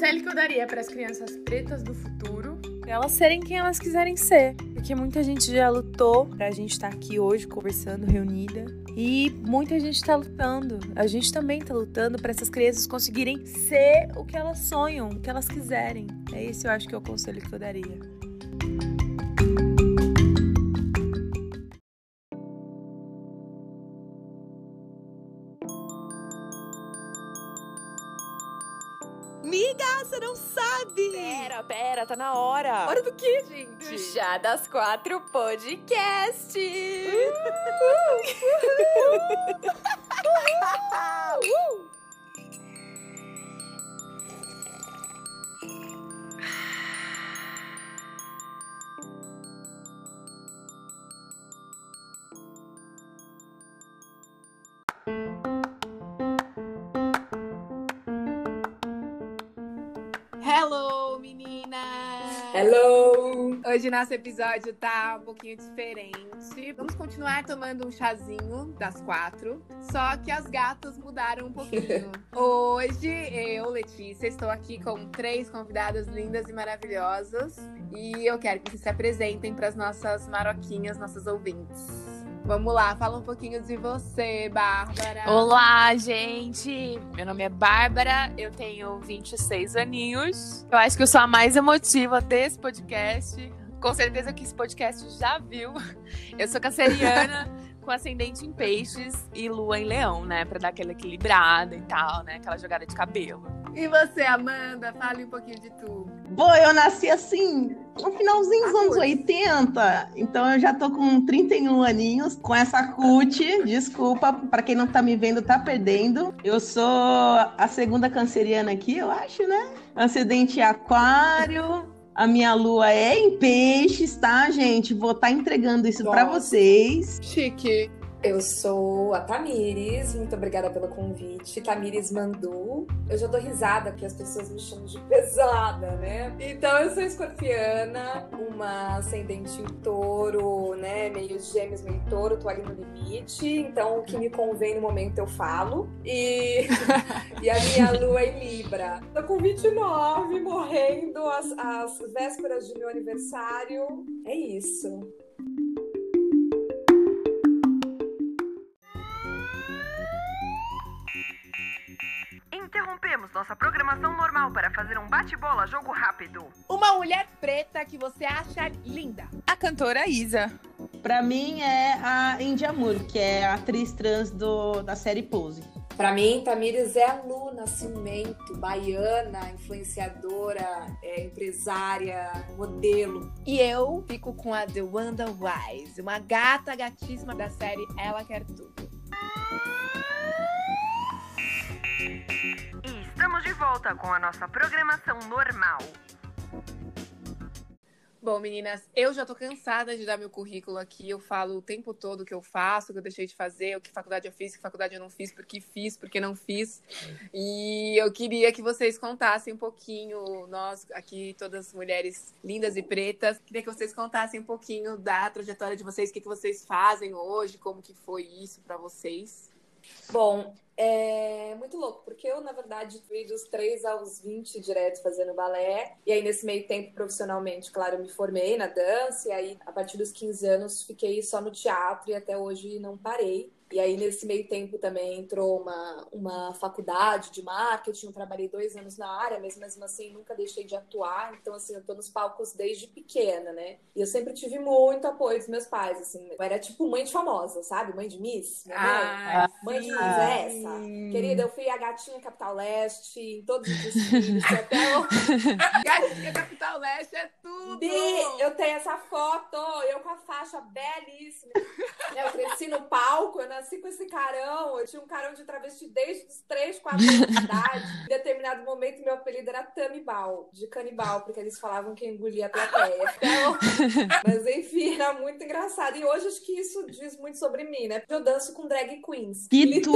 conselho que eu daria para as crianças pretas do futuro Pra elas serem quem elas quiserem ser. Porque muita gente já lutou pra gente estar aqui hoje conversando, reunida. E muita gente tá lutando. A gente também tá lutando para essas crianças conseguirem ser o que elas sonham, o que elas quiserem. É esse eu acho que é o conselho que eu daria. Pera, tá na hora. Hora do que, gente? Já das quatro podcast! Hello, Hoje nosso episódio tá um pouquinho diferente. Vamos continuar tomando um chazinho das quatro, só que as gatas mudaram um pouquinho. Hoje eu, Letícia, estou aqui com três convidadas lindas e maravilhosas e eu quero que vocês se apresentem para as nossas maroquinhas, nossas ouvintes. Vamos lá, fala um pouquinho de você, Bárbara. Olá, gente! Meu nome é Bárbara, eu tenho 26 aninhos. Eu acho que eu sou a mais emotiva desse podcast. Com certeza que esse podcast já viu. Eu sou canceriana, com ascendente em peixes e lua em leão, né? Pra dar aquela equilibrada e tal, né? Aquela jogada de cabelo. E você, Amanda? Fale um pouquinho de tu. Bom, eu nasci assim, no finalzinho dos Ah, anos putz. 80, então eu já tô com 31 aninhos, com essa cut, desculpa, pra quem não tá me vendo, tá perdendo. Eu sou a segunda canceriana aqui, eu acho, né? Ascendente aquário, a minha lua é em peixes, tá, gente? Vou estar entregando isso Nossa. vocês. Chique. Eu sou a Tamires, muito obrigada pelo convite. Tamires Mandu. Eu já dou risada porque as pessoas me chamam de pesada, né? Então eu sou escorpiana, uma ascendente em touro, né? Meio gêmeos, meio touro, tô ali no limite. Então o que me convém no momento eu falo. E, e a minha lua é em Libra. Tô com 29, morrendo às, às vésperas de meu aniversário. É isso. Interrompemos nossa programação normal para fazer um bate-bola jogo rápido. Uma mulher preta que você acha linda. A cantora Isa. Pra mim é a Indy Amor, que é a atriz trans do, da série Pose. Pra mim, Tamires é a Lu Nascimento, baiana, influenciadora, é, empresária, modelo. E eu fico com a The Wanda Wise, uma gata gatíssima da série Ela Quer Tudo. E estamos de volta com a nossa programação normal. Bom, meninas, eu já tô cansada de dar meu currículo aqui. Eu falo o tempo todo o que eu faço, o que eu deixei de fazer, o que faculdade eu fiz, que faculdade eu não fiz, por que fiz, por que não fiz. E eu queria que vocês contassem um pouquinho, nós aqui, todas mulheres lindas e pretas, queria que vocês contassem um pouquinho da trajetória de vocês, o que, que vocês fazem hoje, como que foi isso pra vocês. Bom, é muito louco, porque eu, na verdade, fui dos 3 aos 20 direto fazendo balé. E aí, nesse meio tempo, profissionalmente, claro, eu me formei na dança. E aí, a partir dos 15 anos, fiquei só no teatro e até hoje não parei. E aí, nesse meio tempo, também entrou uma, uma faculdade de marketing. Eu trabalhei dois anos na área, mas mesmo assim nunca deixei de atuar. Então, assim, eu tô nos palcos desde pequena, né? E eu sempre tive muito apoio dos meus pais, assim. Eu era tipo mãe de famosa, sabe? Mãe de Miss. minha mãe. Ah, Mãe de Miss é essa. Querida, eu fui a gatinha Capital Leste, em todos os desfiles, até o Gatinha Capital Leste é tudo! Bi, eu tenho essa foto, eu com a faixa belíssima. Eu cresci no palco, eu nasci com esse carão. Eu tinha um carão de travesti desde os 3, 4 anos de idade. Em determinado momento, meu apelido era Tamibal, de canibal, porque eles falavam que engolia a plateia. Então, mas enfim, era muito engraçado. E hoje acho que isso diz muito sobre mim, né? Eu danço com drag queens. Que tudo!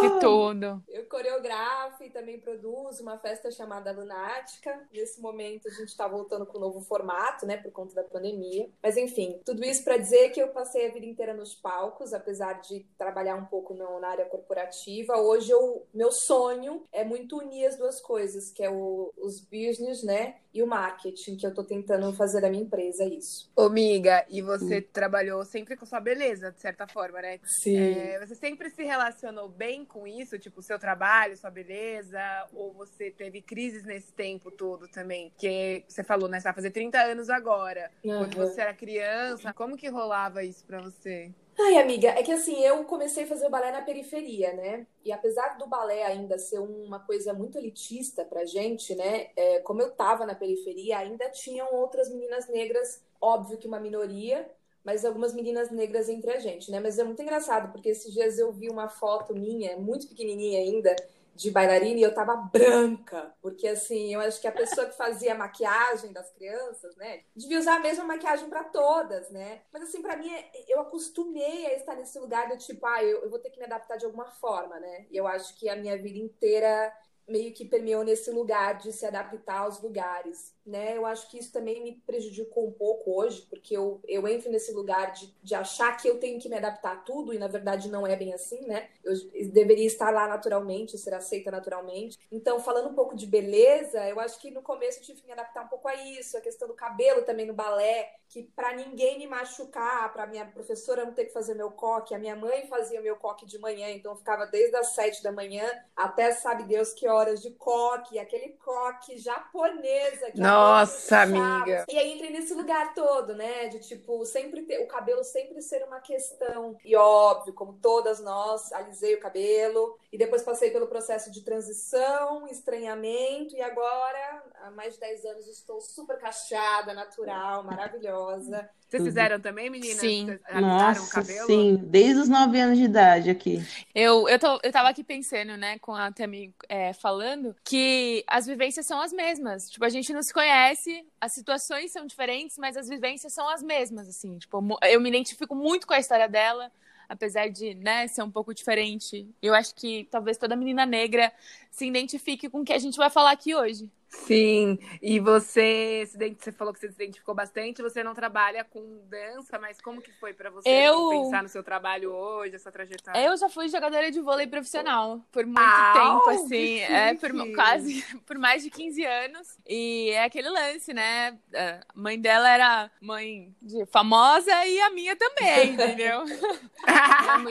Que tudo. Eu coreografo e também produzo uma festa chamada Lunática. Nesse momento a gente está voltando com um novo formato, né, por conta da pandemia. Mas enfim, tudo isso para dizer que eu passei a vida inteira nos palcos, apesar de trabalhar um pouco na área corporativa. Hoje eu, meu sonho é muito unir as duas coisas, que é o, os business, né, e o marketing, que eu tô tentando fazer da minha empresa isso. Ô, amiga, e você hum. trabalhou sempre com sua beleza, de certa forma, né? Sim. É, você sempre se relacionou bem com isso, tipo, o seu trabalho, sua beleza, ou você teve crises nesse tempo todo também? Que você falou, né? Você vai fazer 30 anos agora. Uhum. Quando você era criança, como que rolava isso pra você? Ai, amiga, é que assim, eu comecei a fazer o balé na periferia, né? E apesar do balé ainda ser uma coisa muito elitista pra gente, né? É, como eu tava na periferia, ainda tinham outras meninas negras, óbvio que uma minoria, mas algumas meninas negras entre a gente, né? Mas é muito engraçado, porque esses dias eu vi uma foto minha, muito pequenininha ainda, de bailarina e eu tava branca, porque assim, eu acho que a pessoa que fazia a maquiagem das crianças, né, devia usar a mesma maquiagem para todas, né? Mas assim, para mim, eu acostumei a estar nesse lugar do tipo, ah, eu, eu vou ter que me adaptar de alguma forma, né? E eu acho que a minha vida inteira meio que permeou nesse lugar de se adaptar aos lugares né? Eu acho que isso também me prejudicou um pouco hoje, porque eu, eu entro nesse lugar de, de achar que eu tenho que me adaptar a tudo, e na verdade não é bem assim, né? Eu deveria estar lá naturalmente, ser aceita naturalmente. Então, falando um pouco de beleza, eu acho que no começo eu tive que me adaptar um pouco a isso, a questão do cabelo também no balé, que para ninguém me machucar, para minha professora não ter que fazer meu coque, a minha mãe fazia meu coque de manhã, então eu ficava desde as sete da manhã até sabe Deus que horas de coque, aquele coque japonesa que nossa, amiga. E aí entrei nesse lugar todo, né? De tipo, sempre ter o cabelo sempre ser uma questão. E óbvio, como todas nós, alisei o cabelo. E depois passei pelo processo de transição, estranhamento. E agora, há mais de 10 anos, estou super cacheada, natural, maravilhosa. Vocês fizeram também, meninas? Sim. Nossa, o cabelo? sim. Desde os 9 anos de idade aqui. Eu, eu, tô, eu tava aqui pensando, né, com a Tami é, falando, que as vivências são as mesmas. Tipo, a gente não se conhece, as situações são diferentes, mas as vivências são as mesmas, assim. Tipo, eu me identifico muito com a história dela apesar de né, ser um pouco diferente. Eu acho que talvez toda menina negra se identifique com o que a gente vai falar aqui hoje. Sim, e você, você falou que você se identificou bastante, você não trabalha com dança, mas como que foi para você eu... pensar no seu trabalho hoje, essa trajetória? Eu já fui jogadora de vôlei profissional por muito tempo, assim, é, por quase, por mais de 15 anos, e é aquele lance, né, a mãe dela era mãe de famosa e a minha também, entendeu?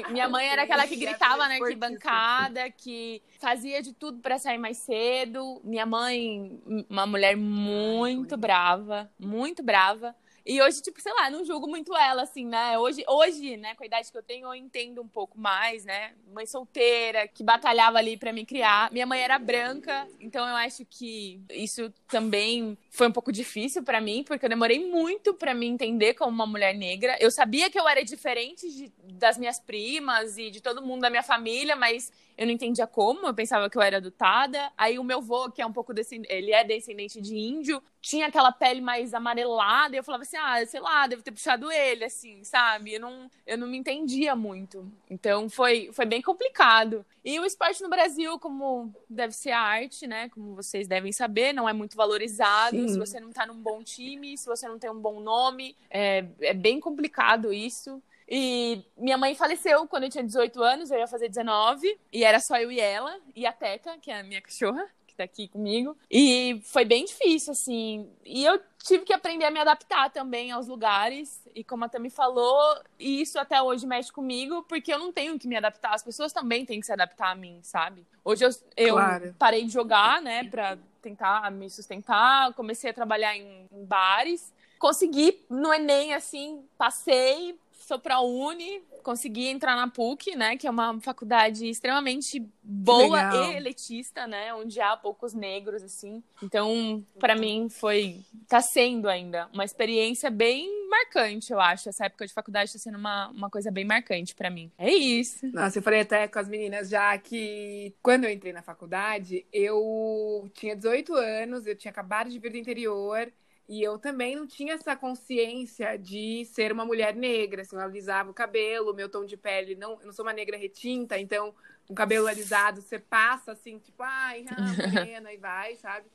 minha mãe era aquela que gritava na arquibancada, que fazia de tudo para sair mais cedo, minha mãe uma mulher muito brava, muito brava. E hoje, tipo, sei lá, não julgo muito ela, assim, né? Hoje, hoje, né, com a idade que eu tenho, eu entendo um pouco mais, né? Mãe solteira, que batalhava ali para me criar. Minha mãe era branca, então eu acho que isso também foi um pouco difícil para mim, porque eu demorei muito para me entender como uma mulher negra. Eu sabia que eu era diferente de, das minhas primas e de todo mundo da minha família, mas eu não entendia como, eu pensava que eu era adotada. Aí o meu avô, que é um pouco descendente, ele é descendente de índio, tinha aquela pele mais amarelada, e eu falava assim, ah, sei lá, devo ter puxado ele, assim, sabe? Eu não, eu não me entendia muito. Então foi, foi bem complicado. E o esporte no Brasil, como deve ser a arte, né? Como vocês devem saber, não é muito valorizado. Sim. Se você não tá num bom time, se você não tem um bom nome, é, é bem complicado isso. E minha mãe faleceu quando eu tinha 18 anos, eu ia fazer 19, e era só eu e ela, e a Teca, que é a minha cachorra, que tá aqui comigo. E foi bem difícil, assim. E eu tive que aprender a me adaptar também aos lugares. E como a Tami falou, isso até hoje mexe comigo, porque eu não tenho que me adaptar. As pessoas também têm que se adaptar a mim, sabe? Hoje eu, eu claro. parei de jogar, né, pra tentar me sustentar. Comecei a trabalhar em, em bares. Consegui no Enem, assim, passei, sou pra Uni, consegui entrar na PUC, né? Que é uma faculdade extremamente boa e elitista, né? Onde há poucos negros, assim. Então, para mim, foi. tá sendo ainda uma experiência bem marcante, eu acho. Essa época de faculdade tá sendo uma, uma coisa bem marcante para mim. É isso. Nossa, eu falei até com as meninas já que quando eu entrei na faculdade, eu tinha 18 anos, eu tinha acabado de vir do interior E eu também não tinha essa consciência de ser uma mulher negra. Assim, eu alisava o cabelo, meu tom de pele, não, eu não sou uma negra retinta, então um cabelo alisado, você passa assim, tipo, ai, ah, morena, e vai, sabe?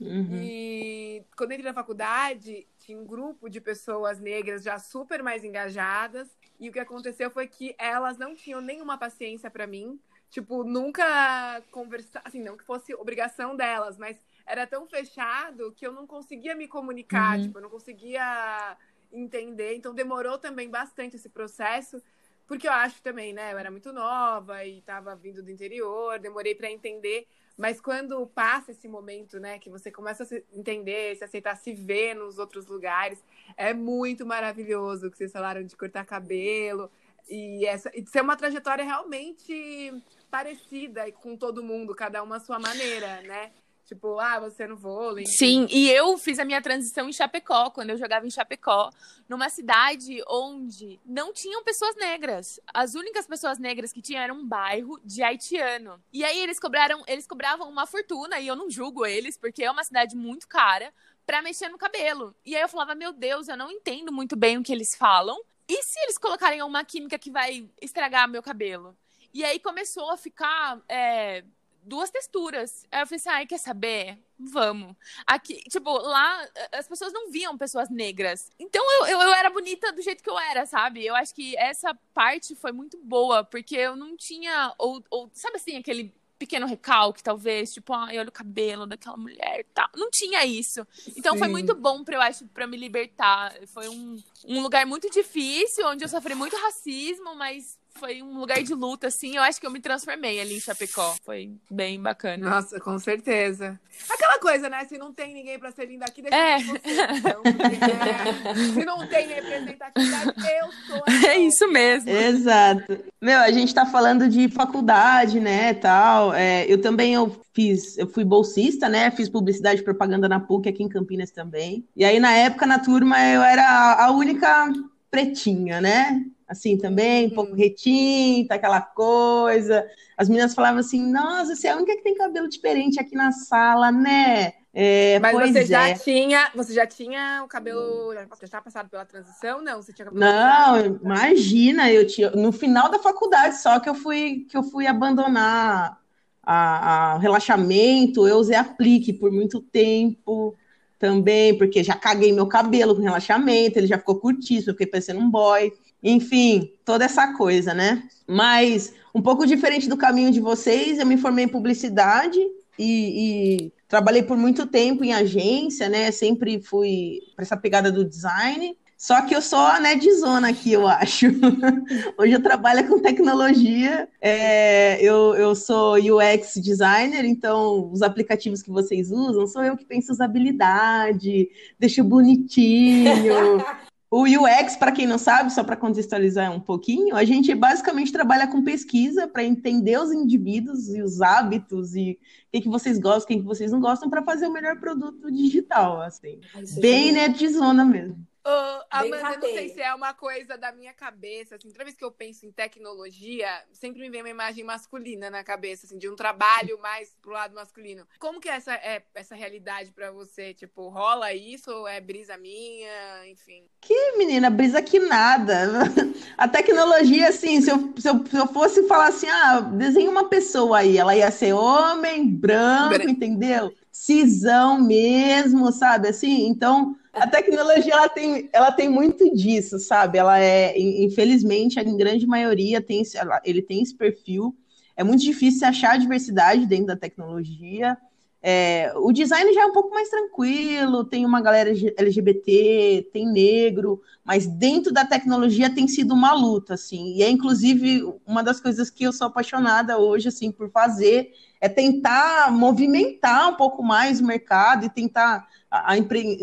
Uhum. E quando eu entrei na faculdade, tinha um grupo de pessoas negras já super mais engajadas. E o que aconteceu foi que elas não tinham nenhuma paciência para mim. Tipo, nunca conversar, assim, não que fosse obrigação delas, mas era tão fechado que eu não conseguia me comunicar, uhum. tipo, eu não conseguia entender. Então demorou também bastante esse processo, porque eu acho também, né, eu era muito nova e estava vindo do interior, demorei para entender. Mas quando passa esse momento, né, que você começa a se entender, se aceitar, se ver nos outros lugares, é muito maravilhoso o que vocês falaram de cortar cabelo e essa e ser uma trajetória realmente parecida com todo mundo, cada uma à sua maneira, né? Tipo, ah, você no vôlei. Sim, e eu fiz a minha transição em Chapecó, quando eu jogava em Chapecó, numa cidade onde não tinham pessoas negras. As únicas pessoas negras que tinham era um bairro de haitiano. E aí eles cobraram, eles cobravam uma fortuna, e eu não julgo eles, porque é uma cidade muito cara, para mexer no cabelo. E aí eu falava, meu Deus, eu não entendo muito bem o que eles falam. E se eles colocarem uma química que vai estragar meu cabelo? E aí começou a ficar é, duas texturas. Aí eu falei assim, ai, quer saber? Vamos. Aqui, tipo, lá as pessoas não viam pessoas negras. Então eu, eu, eu, era bonita do jeito que eu era, sabe? Eu acho que essa parte foi muito boa, porque eu não tinha. Ou, ou sabe assim, aquele pequeno recalque, talvez, tipo, ai, olha o cabelo daquela mulher e tal. Não tinha isso. Então Sim. foi muito bom pra eu acho, pra me libertar. Foi um, um lugar muito difícil, onde eu sofri muito racismo, mas foi um lugar de luta, assim. Eu acho que eu me transformei ali em Chapecó. Foi bem bacana. Nossa, com certeza. Aquela coisa, né? Se não tem ninguém pra ser linda aqui, deixa é. você. Então, é. Se não tem representatividade, eu sou. É isso mesmo. Exato. Meu, a gente tá falando de faculdade, né, tal. É, eu também eu fiz, eu fui bolsista, né? Fiz publicidade e propaganda na PUC aqui em Campinas também. E aí, na época, na turma, eu era a única pretinha, né? Assim também, um pouco uhum. retinta, aquela coisa. As meninas falavam assim: Nossa, você é a única que tem cabelo diferente aqui na sala, né? É, Mas você já é. tinha, você já tinha o cabelo, já estava passado pela transição? Não, você tinha cabelo Não, imagina, eu tinha no final da faculdade só que eu fui que eu fui abandonar a, a relaxamento, eu usei aplique por muito tempo também, porque já caguei meu cabelo com relaxamento, ele já ficou curtíssimo, eu fiquei parecendo um boy. Enfim, toda essa coisa, né? Mas um pouco diferente do caminho de vocês, eu me formei em publicidade e, e trabalhei por muito tempo em agência, né? Sempre fui para essa pegada do design. Só que eu sou a nedzona aqui, eu acho. Hoje eu trabalho com tecnologia, é, eu, eu sou UX designer, então os aplicativos que vocês usam sou eu que penso usabilidade, deixo bonitinho, O UX, para quem não sabe, só para contextualizar um pouquinho, a gente basicamente trabalha com pesquisa para entender os indivíduos e os hábitos e o que, que vocês gostam, o que, que vocês não gostam, para fazer o melhor produto digital, assim. Ai, Bem nerdzona mesmo. Uh, Amanda, não sei se é uma coisa da minha cabeça, assim, toda vez que eu penso em tecnologia, sempre me vem uma imagem masculina na cabeça, assim, de um trabalho mais pro lado masculino. Como que é essa, é, essa realidade para você? Tipo, rola isso ou é brisa minha, enfim? Que menina, brisa que nada. A tecnologia, assim, se eu, se eu, se eu fosse falar assim, ah, desenha uma pessoa aí, ela ia ser homem, branco, Br entendeu? Cisão mesmo, sabe? Assim, então a tecnologia ela tem, ela tem muito disso, sabe? Ela é, infelizmente, em grande maioria tem ele tem esse perfil. É muito difícil achar diversidade dentro da tecnologia. É, o design já é um pouco mais tranquilo, tem uma galera LGBT, tem negro, mas dentro da tecnologia tem sido uma luta, assim. E é inclusive uma das coisas que eu sou apaixonada hoje, assim, por fazer é tentar movimentar um pouco mais o mercado e tentar a, a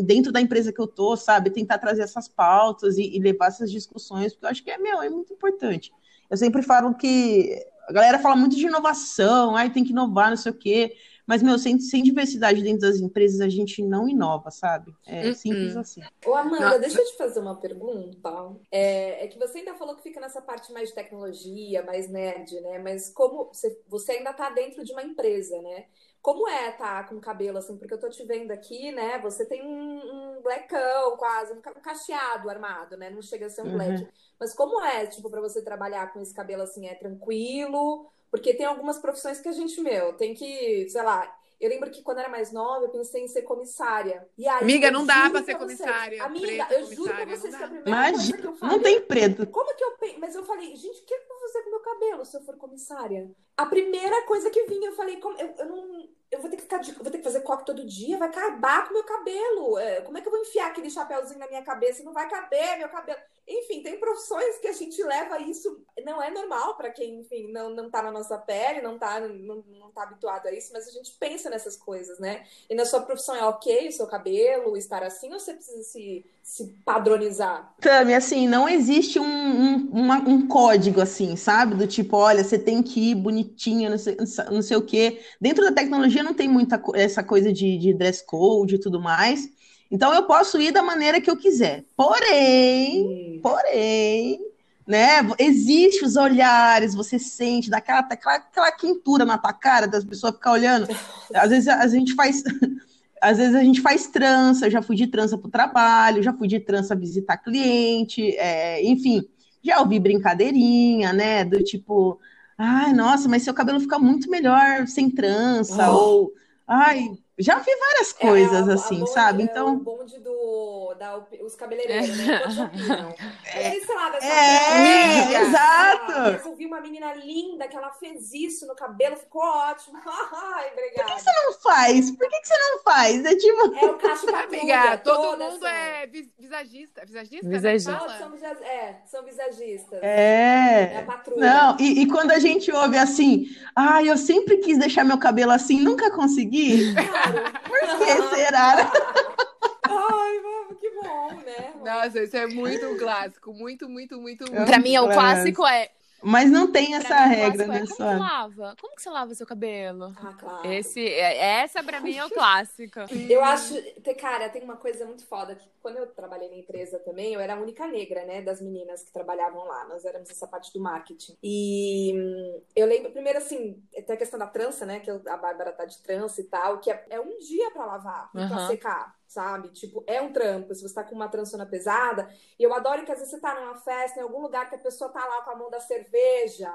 dentro da empresa que eu tô, sabe, tentar trazer essas pautas e, e, levar essas discussões, porque eu acho que é meu, é muito importante. Eu sempre falo que a galera fala muito de inovação, aí tem que inovar, não sei o quê. Mas, meu, sem, sem diversidade dentro das empresas, a gente não inova, sabe? É Uhum. simples assim. Ô, Amanda, Nossa. deixa eu te fazer uma pergunta. É, é que você ainda falou que fica nessa parte mais de tecnologia, mais nerd, né? Mas como você, você ainda tá dentro de uma empresa, né? Como é tá com cabelo assim? Porque eu tô te vendo aqui, né? Você tem um, um blackão quase, um ca- cacheado armado, né? Não chega a ser um Uhum. black. Mas como é, tipo, pra você trabalhar com esse cabelo assim? É tranquilo? Porque tem algumas profissões que a gente, meu, tem que, sei lá. Eu lembro que quando eu era mais nova, eu pensei em ser comissária. E aí, Amiga, não dá pra ser vocês, comissária, Amiga, preta eu juro pra vocês não que a primeira coisa Imagina, que eu não falei. tem preto. Como que eu? Mas eu falei, gente, o que eu vou fazer com o meu cabelo se eu for comissária? A primeira coisa que vinha, eu falei, como, eu, eu não. Eu vou ter que ficar de- vou ter que fazer coque todo dia, vai acabar com o meu cabelo. É, como é que eu vou enfiar aquele chapéuzinho na minha cabeça? Não vai caber meu cabelo. Enfim, tem profissões que a gente leva isso. Não é normal para quem, enfim, não, não tá na nossa pele, não tá, não, não tá habituado a isso, mas a gente pensa nessas coisas, né? E na sua profissão é ok o seu cabelo estar assim, ou você precisa se, se padronizar? Tami, assim, não existe um, um, uma- um código, assim, sabe? Do tipo, olha, você tem que ir bonitinha, não sei, não sei o quê. Dentro da tecnologia não tem muita essa coisa de, de dress code e tudo mais. Então eu posso ir da maneira que eu quiser. Porém, porém, né? Existe os olhares, você sente, dá aquela, aquela, aquela quentura na tua cara das pessoas ficar olhando. Às vezes a gente faz. Às vezes a gente faz trança, já fui de trança para o trabalho, já fui de trança visitar cliente, é, enfim, já ouvi brincadeirinha, né? Do tipo, ai, nossa, mas seu cabelo fica muito melhor sem trança, Oh. ou ai, já vi várias É, coisas a- a assim, bonde- sabe? é o Então, bonde do, da, os cabeleireiros, né? Todos opinam. Aí, sei lá, dessa É, Amiga, exato. ah, Eu vi uma menina linda que ela fez isso no cabelo, ficou ótimo. Ai, obrigada. não faz? Por que, que você não faz? É tipo, É o cacho patrulha, Amiga, todo mundo são. é vis- visagista. Visagista? Visagista. né, que Todas fala? são, é, são visagistas. é. É a patrulha. Não, e, e quando a gente ouve assim, ah, eu sempre quis deixar meu cabelo assim, nunca consegui. Por que será? Ai, que bom, né? Nossa, isso é muito clássico. Muito, muito, muito, muito. Pra mim, o Claro. clássico é. Mas não tem pra essa mim, regra, é, né? Como que lava? Como que você lava seu cabelo? Ah, claro. Esse, é- essa pra mim é o clássico. Eu acho, cara, tem uma coisa muito foda que quando eu trabalhei na empresa também, eu era a única negra, né, das meninas que trabalhavam lá. Nós éramos essa parte do marketing. E hum, eu lembro, primeiro assim, tem a questão da trança, né, que a Bárbara tá de trança e tal, que é, é um dia pra lavar e pra secar, sabe? Tipo, é um trampo. Se você tá com uma trançona pesada, e eu adoro que às vezes você tá numa festa, em algum lugar que a pessoa tá lá com a mão da cerveja,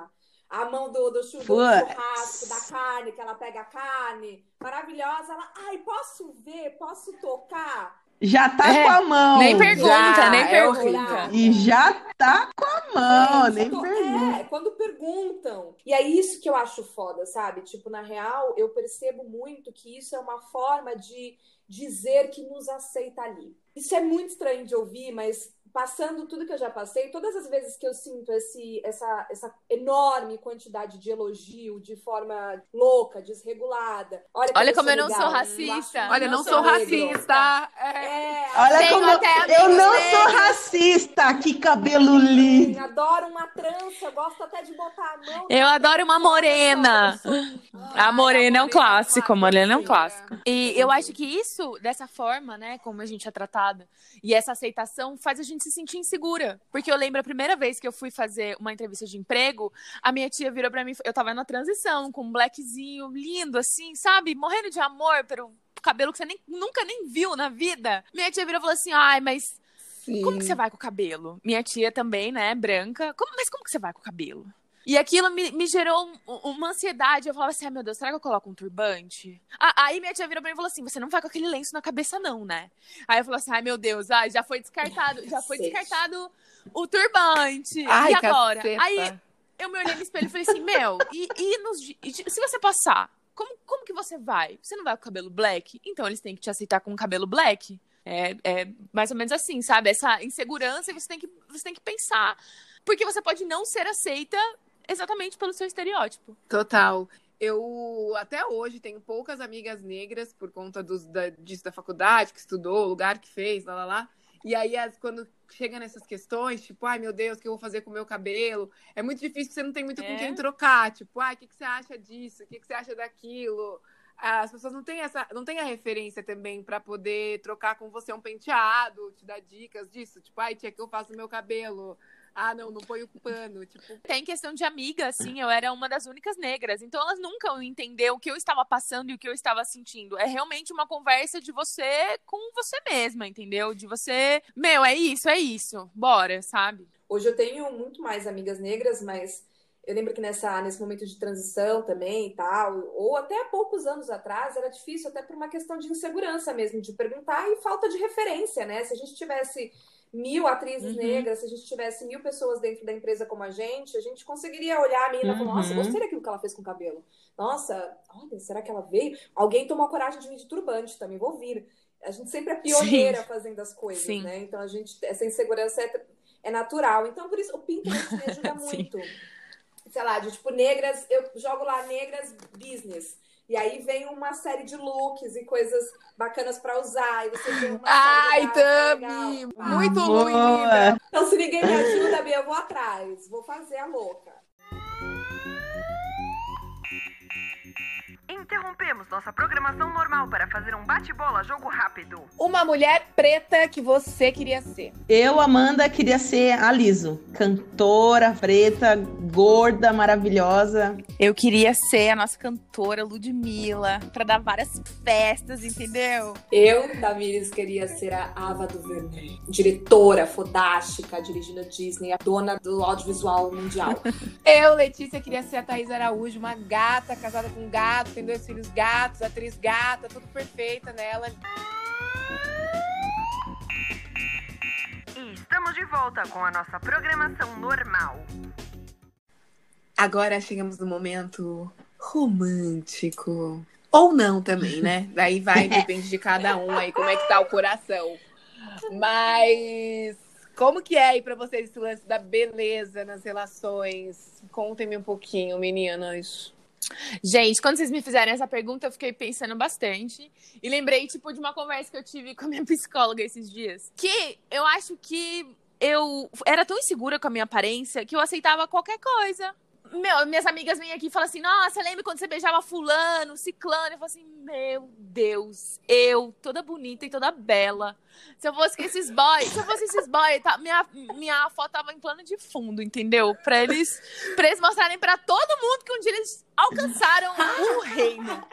a mão do, do, do churrasco, da carne, que ela pega a carne, maravilhosa. Ela, ai, posso ver? Posso tocar? Já tá É, com a mão. Nem pergunta, Já, nem é pergunta. horrível. E já tá com a mão, Gente, nem tô- pergunta. É, quando perguntam. E é isso que eu acho foda, sabe? Tipo, na real, eu percebo muito que isso é uma forma de dizer que nos aceita ali. Isso é muito estranho de ouvir, mas passando tudo que eu já passei, todas as vezes que eu sinto esse, essa, essa enorme quantidade de elogio de forma louca, desregulada. Olha, Olha eu como eu não sou racista. eu Olha, não não sou sou racista. É. É, Olha Tenho como eu amigos não negros. sou racista, que cabelo lindo. adoro uma trança, gosto até de botar a mão. Eu adoro uma morena. Ah, A morena é um clássico, a morena é um clássico. E eu acho que isso, dessa forma, né, como a gente é tratada, e essa aceitação faz a gente se sentir insegura. Porque eu lembro a primeira vez que eu fui fazer uma entrevista de emprego, a minha tia virou pra mim, eu tava na transição, com um blackzinho lindo, assim, sabe? Morrendo de amor pelo cabelo que você nem, nunca nem viu na vida. Minha tia virou e falou assim, ai, mas Sim. como que você vai com o cabelo? Minha tia também, né, branca. Como- mas como que você vai com o cabelo? E aquilo me, me gerou um- uma ansiedade. Eu falava assim, ai meu Deus, será que eu coloco um turbante? Ah, aí minha tia virou pra mim e falou assim, você não vai com aquele lenço na cabeça não, né? Aí eu falei assim, ai meu Deus, ai, já foi descartado, já foi descartado o turbante. Ai, e agora? caceta. Aí eu me olhei no espelho e falei assim, meu, e, e nos e se você passar, como, como que você vai? Você não vai com cabelo black? Então eles têm que te aceitar com cabelo black. É, é mais ou menos assim, sabe? Essa insegurança e você tem que, você tem que pensar. Porque você pode não ser aceita exatamente pelo seu estereótipo. Total. Eu até hoje tenho poucas amigas negras por conta dos, da, disso da faculdade, que estudou, o lugar que fez, lá lá lá. E aí, as, quando chega nessas questões, tipo, ai meu Deus, o que eu vou fazer com o meu cabelo? É muito difícil, você não tem muito com É. quem trocar. Tipo, ai, o que, que você acha disso? O que, que você acha daquilo? as pessoas não têm essa, não têm a referência também para poder trocar com você um penteado, te dar dicas disso, tipo, ai, tia, que eu faço meu cabelo. Ah, não, não põe o pano, tipo. Tem questão de amiga, assim, eu era uma das únicas negras, então elas nunca iam entender o que eu estava passando e o que eu estava sentindo. É realmente uma conversa de você com você mesma, entendeu? De você, meu, é isso, é isso, bora, sabe? Hoje eu tenho muito mais amigas negras, mas eu lembro que nessa, nesse momento de transição também e tal, ou até há poucos anos atrás, era difícil até por uma questão de insegurança mesmo, de perguntar e falta de referência, né? Se a gente tivesse mil atrizes Uhum. negras, se a gente tivesse mil pessoas dentro da empresa como a gente, a gente conseguiria olhar a menina e falar, nossa, Uhum. gostei daquilo que ela fez com o cabelo. Nossa, olha, será que ela veio? Alguém tomou coragem de vir de turbante, também vou vir. A gente sempre é pioneira fazendo as coisas, Sim. né? Então a gente, essa insegurança é, é natural. Então, por isso, o Pinterest me ajuda Sim. muito. Sei lá, de tipo, negras, eu jogo lá negras business. E aí vem uma série de looks e coisas bacanas pra usar. E você vê uma Ai, gatos Tami! Muito Libra. Então, se ninguém me ajuda, Bia, eu vou atrás. Vou fazer a louca. Interrompemos nossa programação normal para fazer um bate-bola jogo rápido. Uma mulher preta que você queria ser. Eu, Amanda, queria ser a Liso. Cantora, preta, gorda, maravilhosa. Eu queria ser a nossa cantora Ludmilla, pra dar várias festas, entendeu? Eu, Tamires, queria ser a Ava DuVernay. Diretora fodástica, dirigindo a Disney, a dona do audiovisual mundial. Eu, Letícia, queria ser a Thaís Araújo, uma gata, casada com um gato, tem dois filhos gatos, atriz gata, tudo perfeita nela. E estamos de volta com a nossa programação normal. Agora chegamos no momento romântico. Ou não também, né? Daí vai, depende de cada um aí, como é que tá o coração. Mas como que é aí pra vocês esse lance da beleza nas relações? Contem-me um pouquinho, meninas. Gente, quando vocês me fizeram essa pergunta, eu fiquei pensando bastante. E lembrei, tipo, de uma conversa que eu tive com a minha psicóloga esses dias. Que eu acho que eu era tão insegura com a minha aparência que eu aceitava qualquer coisa. Meu, minhas amigas vêm aqui e falam assim: Nossa, lembra quando você beijava Fulano, Ciclano? Eu falo assim: Meu Deus, eu, toda bonita e toda bela. Se eu fosse com esses boys, se eu fosse esses boys, tá, minha, minha foto tava em plano de fundo, entendeu? Pra eles, pra eles mostrarem pra todo mundo que um dia eles alcançaram o reino.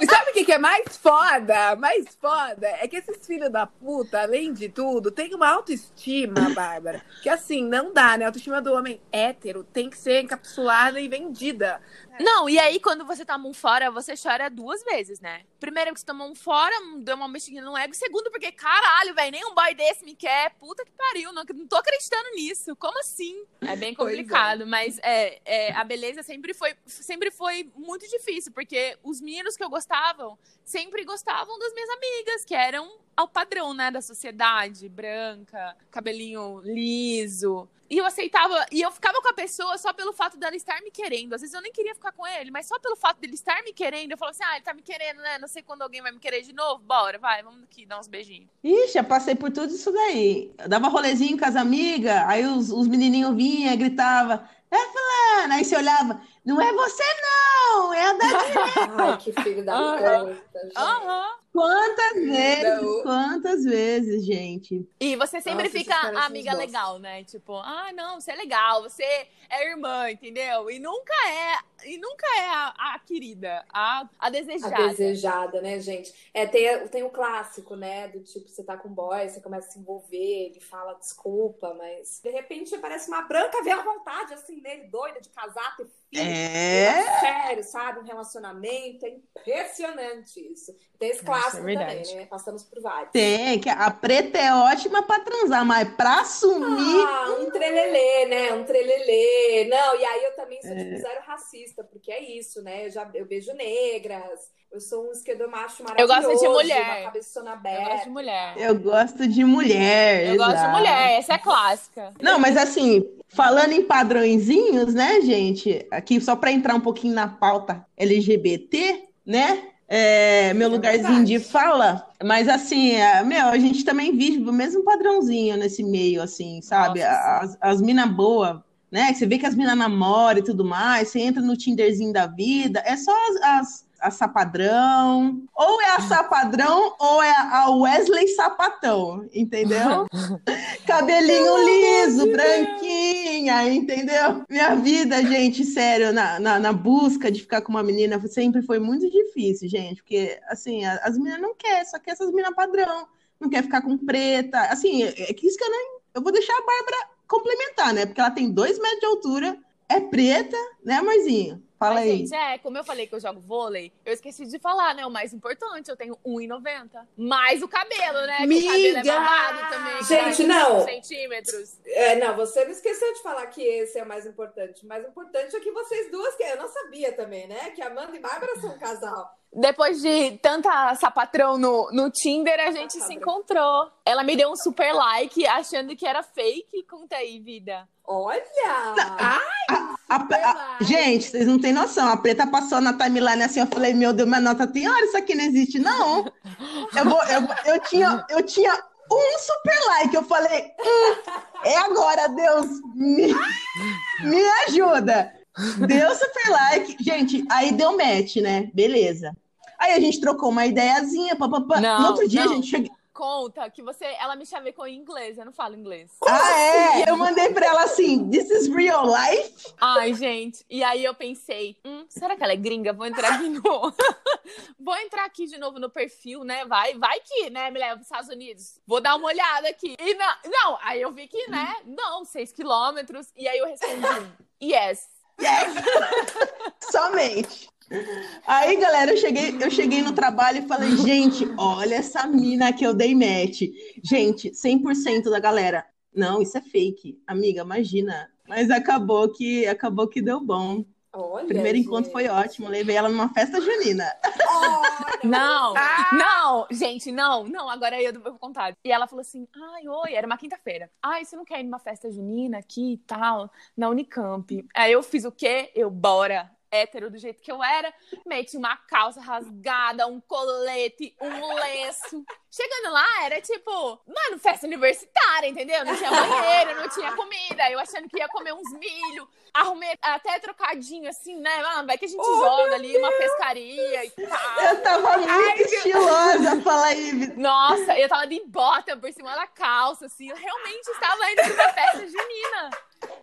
E sabe o que, que é mais foda? Mais foda é que esses filhos da puta, além de tudo, tem uma autoestima, Bárbara, que assim, não dá, né? A autoestima do homem hétero tem que ser encapsulada e vendida. Não, e aí quando você toma um fora, você chora duas vezes, né? Primeiro porque você tomou um fora, deu uma mexidinha no ego. Segundo porque, caralho, velho, nenhum boy desse me quer. Puta que pariu, não, não tô acreditando nisso. Como assim? É bem é. complicado, mas é, é, a beleza sempre foi, sempre foi muito difícil, porque os meninos que eu gostavam sempre gostavam das minhas amigas, que eram ao padrão, né, da sociedade, branca, cabelinho liso. E eu aceitava, e eu ficava com a pessoa só pelo fato dela estar me querendo. Às vezes eu nem queria ficar com ele, mas só pelo fato dele estar me querendo, eu falava assim: ah, ele tá me querendo, né? Não sei quando alguém vai me querer de novo. Bora, vai, vamos aqui dar uns beijinhos. Ixi, já passei por tudo isso daí. Eu dava rolezinho com as amigas, aí os, os menininhos vinham, gritavam, é fulana, aí você olhava, não é você não, é a Dani. Ai, que filho da puta, gente. Aham. Quantas vezes, Não. quantas vezes, gente. E você sempre Nossa, fica amiga legal, né? Tipo, ah, não, você é legal, você é irmã, entendeu? E nunca é, e nunca é a, a querida, a, a A desejada. desejada, né, gente? É, tem, tem o clássico, né? Do tipo, você tá com um boy, você começa a se envolver, ele fala desculpa, mas de repente aparece uma branca, vê a vontade assim nele, doida de casar, ter filho. É. Sério, sabe? Um relacionamento. É impressionante isso. Tem esse Nossa, clássico é também, né? Passamos por vários. Tem, que a preta é ótima pra transar, mas pra assumir. Ah, um trelelê, né? Um trelelê. Não, e aí eu também sou É. tipo zero racista, porque é isso, né? Eu já eu beijo negras, eu sou um esquerdomacho Eu maravilhoso, gosto de mulher. uma cabeçona Eu aberta. gosto de mulher. Eu gosto de mulher. Eu gosto de exato. mulher, essa é clássica. Não, mas assim, falando em padrõezinhos, né, gente? Aqui só para entrar um pouquinho na pauta LGBT, né? É, meu É lugarzinho de fala, mas assim, é, meu, a gente também vive o mesmo padrãozinho nesse meio, assim, sabe? Nossa, As, as minas boas, né? que Você vê que as minas namoram e tudo mais, você entra no Tinderzinho da vida, é só as, as, a Sapadrão, ou é a Sapadrão ou é a Wesley Sapatão, entendeu? Cabelinho liso, branquinha, entendeu? Minha vida, gente, sério, na, na, na, busca de ficar com uma menina sempre foi muito difícil, gente, porque, assim, as meninas não querem, só que essas meninas padrão, não quer ficar com preta, assim, é, é que isso que eu nem... Eu vou deixar a Bárbara complementar, né? Porque ela tem dois metros de altura, é preta, né, amorzinho? Fala Mas, aí. Gente, é, como eu falei que eu jogo vôlei, eu esqueci de falar, né? O mais importante, eu tenho 1,90. Mais o cabelo, né? Que o cabelo é babado também. Gente, não. Centímetros. É, não, você não esqueceu de falar que esse é o mais importante. O mais importante é que vocês duas, que eu não sabia também, né? Que Amanda e Bárbara são um casal. Depois de tanta sapatrão no, no Tinder, a gente se encontrou. Ela me deu um super like, achando que era fake. Conta aí, vida. Olha! Ai, a, a, a, gente, vocês não têm noção. A preta passou na timeline assim, eu falei, meu Deus, minha nota tem hora, isso aqui não existe, não. Eu, vou, eu, eu, tinha, eu tinha um super like, eu falei, hum, é agora, Deus, me, me ajuda. Deu super like. Gente, aí deu match, né? Beleza. Aí a gente trocou uma ideiazinha, papapá. No outro dia não. a gente chegou conta que você, ela me chavecou em inglês, eu não falo inglês. Ah, é? Eu mandei pra ela assim, this is real life? Ai, gente, e aí eu pensei, hum, será que ela é gringa? Vou entrar aqui no... Vou entrar aqui de novo no perfil, né? Vai, vai que, né, me leva pros Estados Unidos. Vou dar uma olhada aqui. E não, não aí eu vi que, né, não, seis quilômetros. E aí eu respondi, yes. Yes! Somente. Aí, galera, eu cheguei, eu cheguei no trabalho e falei, gente, olha essa mina que eu dei match. Gente, 100% da galera. Não, isso é fake. Amiga, imagina. Mas acabou que acabou que deu bom. Olha, Primeiro gente. encontro foi ótimo. Levei ela numa festa junina. Olha, não, ah! não, gente, não, não. Agora eu vou contar. E ela falou assim: ai, oi, era uma quinta-feira. Ai, você não quer ir numa festa junina aqui e tal, na Unicamp? Aí eu fiz o quê? Eu, bora hétero do jeito que eu era, meti uma calça rasgada, um colete, um lenço. Chegando lá, era tipo, mano, festa universitária, entendeu? Não tinha banheiro, não tinha comida. Eu achando que ia comer uns milho. Arrumei até trocadinho, assim, né? Mano, vai que a gente oh, joga ali uma pescaria e tal. Eu tava muito Ai, estilosa, fala aí. Nossa, eu tava de bota por cima da calça, assim. Eu realmente estava indo pra uma festa junina.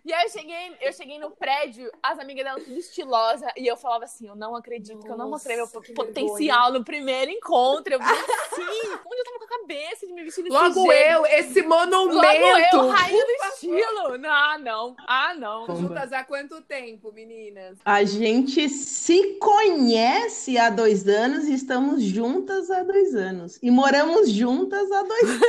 E aí eu cheguei, eu cheguei no prédio, as amigas dela tudo estilosa, e eu falava assim, eu não acredito Nossa, que eu não mostrei meu potencial vergonha. no primeiro encontro. Eu falei assim, onde eu tava com a cabeça de me vestir desse Logo jeito? eu, esse monumento! Logo eu, rainha do estilo! Não, ah, não. Ah, não. Juntas há quanto tempo, meninas? A gente se conhece há dois anos e estamos juntas há dois anos. E moramos juntas há dois anos.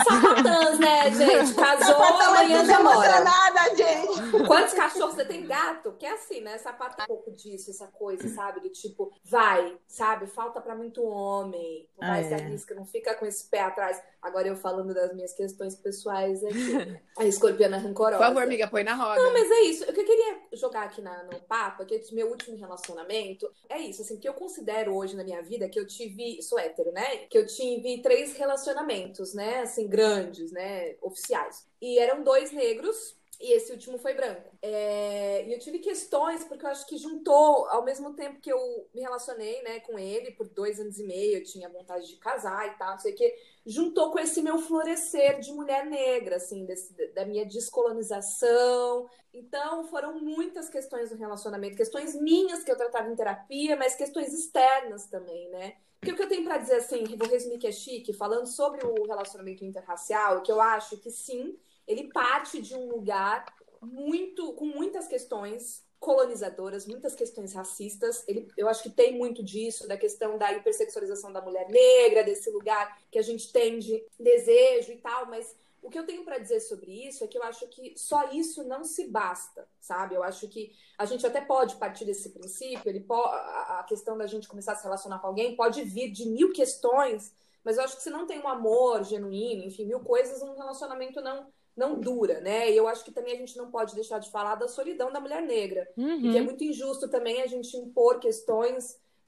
Sapatãs, né, gente? Casou, é amanhã já mora. nada, gente. Quantos cachorros você tem? Gato? Que é assim, né? Sapatão. Um pouco disso, essa coisa, sabe? Do tipo, vai, sabe? Falta pra muito homem. Vai, Ah, se é. arrisca, não fica com esse pé atrás. Agora eu falando das minhas questões pessoais aqui. A escorpiana rancorosa. Por favor, amiga, põe na roda. Não, mas é isso. O que eu queria jogar aqui na, no papo, que esse meu último relacionamento, é isso, assim, que eu considero hoje na minha vida que eu tive, sou hétero, né? Que eu tive três relacionamentos, né? Assim, grandes, né? Oficiais. E eram dois negros. E esse último foi branco. É, E eu tive questões, porque eu acho que juntou, ao mesmo tempo que eu me relacionei né, com ele por dois anos e meio, eu tinha vontade de casar e tal, não sei o quê juntou com esse meu florescer de mulher negra, assim, desse, da minha descolonização. Então, foram muitas questões do relacionamento, questões minhas que eu tratava em terapia, mas questões externas também, né? Porque o que eu tenho para dizer, assim, vou resumir que é chique, falando sobre o relacionamento interracial, que eu acho que sim, ele parte de um lugar muito, com muitas questões colonizadoras, muitas questões racistas. Ele, eu acho que tem muito disso, da questão da hipersexualização da mulher negra, desse lugar que a gente tem de desejo e tal, mas o que eu tenho para dizer sobre isso é que eu acho que só isso não se basta, sabe? Eu acho que a gente até pode partir desse princípio, ele a questão da gente começar a se relacionar com alguém pode vir de mil questões, mas eu acho que se não tem um amor genuíno, enfim, mil coisas, um relacionamento não não dura, né? E eu acho que também a gente não pode deixar de falar da solidão da mulher negra. E que é muito injusto também a gente impor questões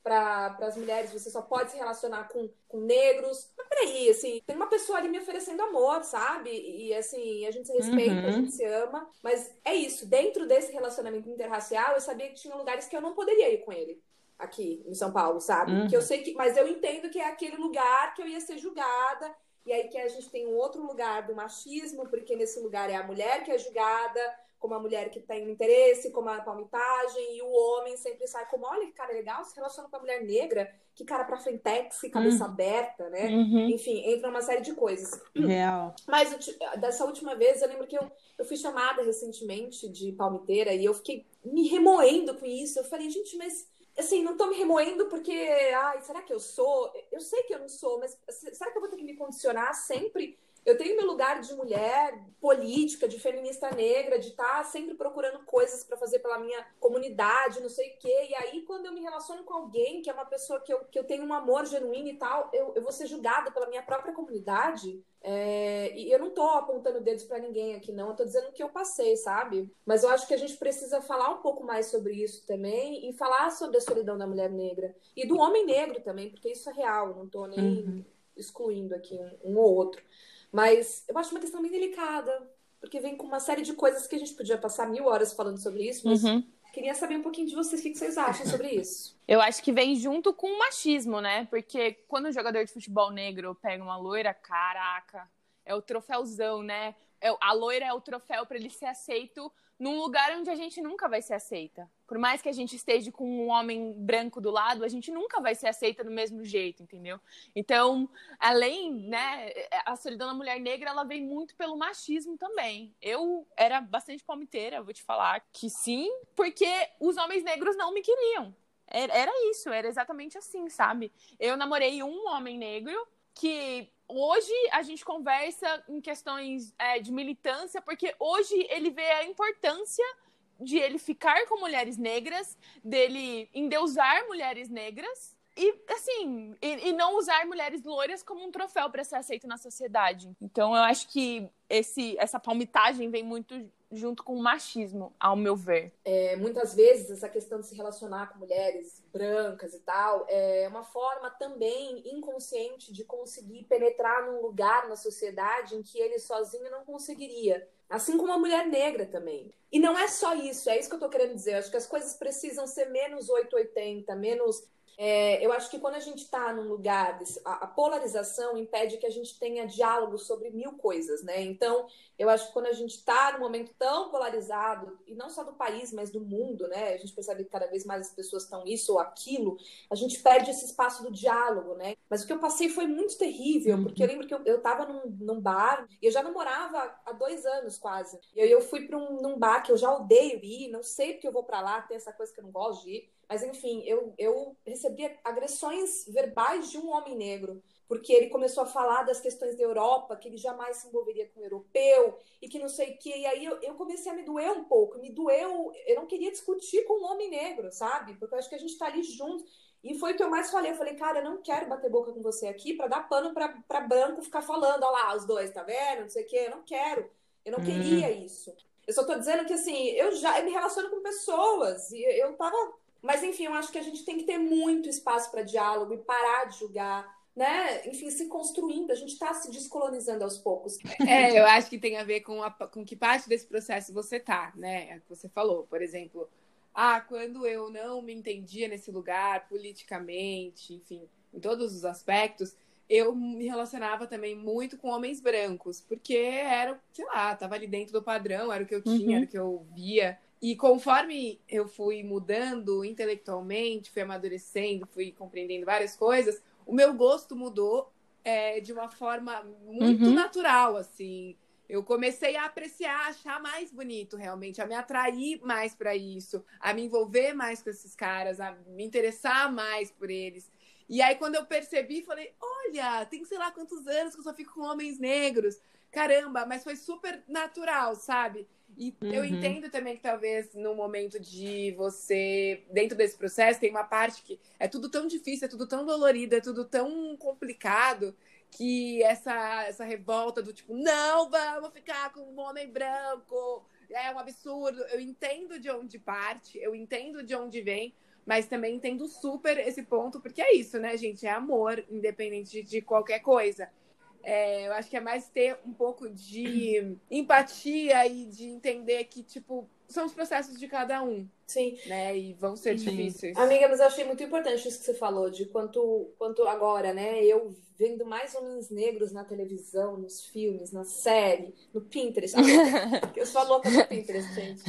para as mulheres. Você só pode se relacionar com, com negros. Mas peraí, assim, tem uma pessoa ali me oferecendo amor, sabe? E assim, a gente se respeita, Uhum. a gente se ama. Mas é isso. Dentro desse relacionamento interracial, eu sabia que tinha lugares que eu não poderia ir com ele. aqui em São Paulo, sabe? Uhum. Que eu sei que, mas eu entendo que é aquele lugar que eu ia ser julgada. E aí que a gente tem um outro lugar do machismo, porque nesse lugar é a mulher que é julgada, como a mulher que tem interesse, como a palmitagem, e o homem sempre sai como, olha que cara legal, se relaciona com a mulher negra, que cara pra frentex, cabeça aberta, né? Uhum. Enfim, entra uma série de coisas. Real. Mas dessa última vez, eu lembro que eu, eu fui chamada recentemente de palmiteira e eu fiquei me remoendo com isso. Eu falei, gente, mas assim, não tô me remoendo porque, ai, será que eu sou? Eu sei que eu não sou, mas será que eu vou ter que me condicionar sempre? Eu tenho meu lugar de mulher política, de feminista negra, de estar sempre procurando coisas para fazer pela minha comunidade, não sei o quê. E aí, quando eu me relaciono com alguém que é uma pessoa que eu, que eu tenho um amor genuíno e tal, eu, eu vou ser julgada pela minha própria comunidade. É, e eu não tô apontando dedos para ninguém aqui, não. Eu tô dizendo o que eu passei, sabe? Mas eu acho que a gente precisa falar um pouco mais sobre isso também e falar sobre a solidão da mulher negra e do homem negro também, porque isso é real. Não tô nem Uhum. excluindo aqui um, um ou outro. Mas eu acho uma questão bem delicada, porque vem com uma série de coisas que a gente podia passar mil horas falando sobre isso, mas Uhum. queria saber um pouquinho de vocês, o que vocês acham sobre isso? Eu acho que vem junto com o machismo, né? Porque quando um jogador de futebol negro pega uma loira, caraca, é o troféuzão, né? É- a loira é o troféu para ele ser aceito num lugar onde a gente nunca vai ser aceita. Por mais que a gente esteja com um homem branco do lado, a gente nunca vai ser aceita do mesmo jeito, entendeu? Então, além, né, a solidão da mulher negra, ela vem muito pelo machismo também. Eu era bastante palmiteira, vou te falar que sim, porque os homens negros não me queriam. Era isso, era exatamente assim, sabe? Eu namorei um homem negro que hoje a gente conversa em questões é, de militância, porque hoje ele vê a importância de ele ficar com mulheres negras, dele endeusar mulheres negras e assim, e, e não usar mulheres loiras como um troféu para ser aceito na sociedade. Então eu acho que esse essa palmitagem vem muito junto com o machismo, ao meu ver. É, muitas vezes essa questão de se relacionar com mulheres brancas e tal é uma forma também inconsciente de conseguir penetrar num lugar na sociedade em que ele sozinho não conseguiria. Assim como a mulher negra também. E não é só isso, é isso que eu tô querendo dizer. Eu acho que as coisas precisam ser menos 880, menos. É, eu acho que quando a gente está num lugar, desse- a, a polarização impede que a gente tenha diálogo sobre mil coisas, né? Então, eu acho que quando a gente está num momento tão polarizado, e não só do país, mas do mundo, né? A gente percebe que cada vez mais as pessoas estão isso ou aquilo, a gente perde esse espaço do diálogo, né? Mas o que eu passei foi muito terrível, Uhum. porque eu lembro que eu, eu tava num, num bar, e eu já namorava há dois anos quase. E aí eu fui para um num bar que eu já odeio ir, não sei porque eu vou para lá, tem essa coisa que eu não gosto de ir. Mas enfim, eu, eu recebi agressões verbais de um homem negro porque ele começou a falar das questões da Europa, que ele jamais se envolveria com o europeu, e que não sei o quê. E aí eu, eu comecei a me doer um pouco, me doeu, eu não queria discutir com um homem negro, sabe? Porque eu acho que a gente tá ali junto. E foi o que eu mais falei. Eu falei, cara, eu não quero bater boca com você aqui para dar pano pra, pra branco ficar falando, ó lá, os dois, tá vendo? Não sei o quê. Eu não quero. Eu não Hum. queria isso. Eu só tô dizendo que, assim, eu já eu me relaciono com pessoas, e eu tava. Mas, enfim, eu acho que a gente tem que ter muito espaço para diálogo e parar de julgar né, enfim, se construindo, a gente está se descolonizando aos poucos. É, eu acho que tem a ver com, a, com que parte desse processo você tá, né? É você falou, por exemplo, ah, quando eu não me entendia nesse lugar politicamente, enfim, em todos os aspectos, eu me relacionava também muito com homens brancos, porque era, sei lá, tava ali dentro do padrão, era o que eu tinha, Uhum. era o que eu via. E conforme eu fui mudando intelectualmente, fui amadurecendo, fui compreendendo várias coisas, o meu gosto mudou é, de uma forma muito Uhum. natural, assim. Eu comecei a apreciar, a achar mais bonito, realmente, a me atrair mais para isso, a me envolver mais com esses caras, a me interessar mais por eles. E aí, quando eu percebi, falei: olha, tem sei lá quantos anos que eu só fico com homens negros. Caramba, mas foi super natural, sabe? E eu Uhum. entendo também que talvez no momento de você, dentro desse processo, tem uma parte que é tudo tão difícil, é tudo tão dolorido, é tudo tão complicado que essa, essa revolta do tipo, não vamos ficar com um homem branco, é um absurdo. Eu entendo de onde parte, eu entendo de onde vem, mas também entendo super esse ponto, porque é isso, né, gente? É amor, independente de, de qualquer coisa. É, eu acho que é mais ter um pouco de empatia e de entender que, tipo, são os processos de cada um, Sim. né? E vão ser Sim. difíceis. Amiga, mas eu achei muito importante isso que você falou, de quanto, quanto agora, né? Eu vendo mais homens negros na televisão, nos filmes, na série, no Pinterest. Ah, eu sou louca do Pinterest, gente.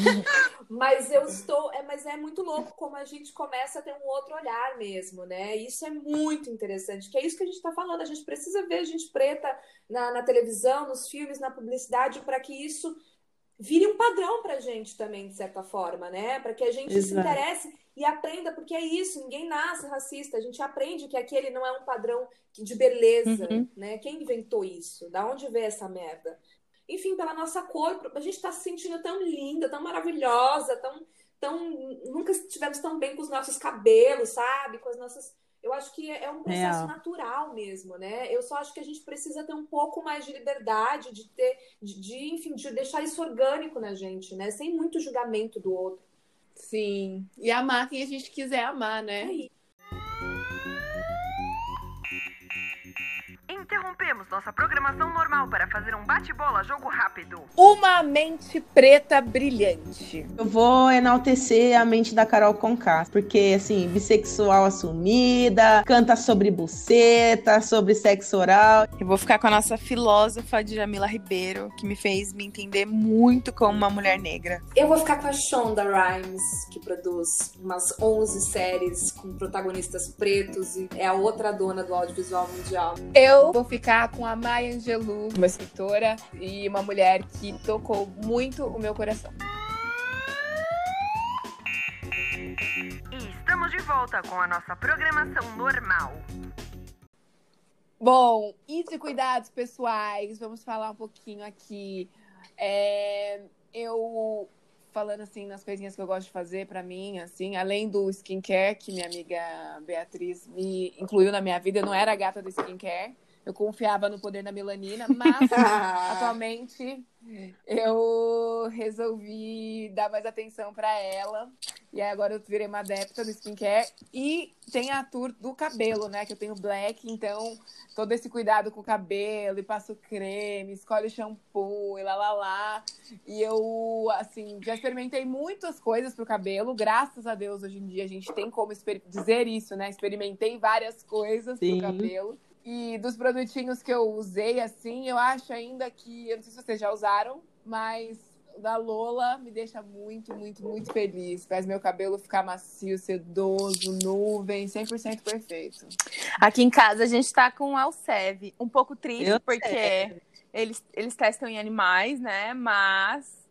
Mas eu estou. É, mas é muito louco como a gente começa a ter um outro olhar mesmo, né? Isso é muito interessante, que é isso que a gente está falando. A gente precisa ver gente preta na, na televisão, nos filmes, na publicidade, para que isso vire um padrão pra gente também, de certa forma, né? Para que a gente se Exato. interesse e aprenda, porque é isso, ninguém nasce racista, a gente aprende que aquele não é um padrão de beleza, Uhum. né? Quem inventou isso? Da onde veio essa merda? Enfim, pela nossa cor, a gente tá se sentindo tão linda, tão maravilhosa, tão, tão nunca estivemos tão bem com os nossos cabelos, sabe? Com as nossas eu acho que é um processo Real. natural mesmo, né? Eu só acho que a gente precisa ter um pouco mais de liberdade, de ter, de, de, enfim, de deixar isso orgânico na gente, né? Sem muito julgamento do outro. Sim. E amar quem a gente quiser amar, né? É Interrompemos nossa programação normal para fazer um bate-bola jogo rápido. Uma mente preta brilhante. Eu vou enaltecer a mente da Carol Conká, porque, assim, bissexual assumida, canta sobre buceta, sobre sexo oral. Eu vou ficar com a nossa filósofa Djamila Ribeiro, que me fez me entender muito como uma mulher negra. Eu vou ficar com a Shonda Rhimes, que produz umas 11 séries com protagonistas pretos e é a outra dona do audiovisual mundial. Eu vou ficar com a Maya Angelou, uma escritora e uma mulher que tocou muito o meu coração. E estamos de volta com a nossa programação normal. Bom, e de cuidados pessoais, vamos falar um pouquinho aqui. É, eu falando assim nas coisinhas que eu gosto de fazer pra mim, assim, além do skincare que minha amiga Beatriz me incluiu na minha vida, eu não era gata do skincare. Eu confiava no poder da melanina, mas atualmente eu resolvi dar mais atenção pra ela. E aí agora eu virei uma adepta do skincare. E tem a tour do cabelo, né? Que eu tenho black, então todo esse cuidado com o cabelo, e passo creme, escolhe o shampoo, e lá lá lá. E eu, assim, já experimentei muitas coisas pro cabelo. Graças a Deus, hoje em dia a gente tem como dizer isso, né? Experimentei várias coisas Sim. pro cabelo. E dos produtinhos que eu usei, assim, eu acho ainda que. Eu não sei se vocês já usaram, mas o da Lola me deixa muito, muito, muito feliz. Faz meu cabelo ficar macio, sedoso, nuvem, 100% perfeito. Aqui em casa a gente tá com o Alcev. Um pouco triste, Eu porque eles, eles testam em animais, né? Mas,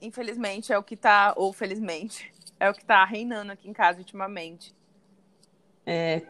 infelizmente, é o que tá. Ou felizmente, é o que tá reinando aqui em casa ultimamente.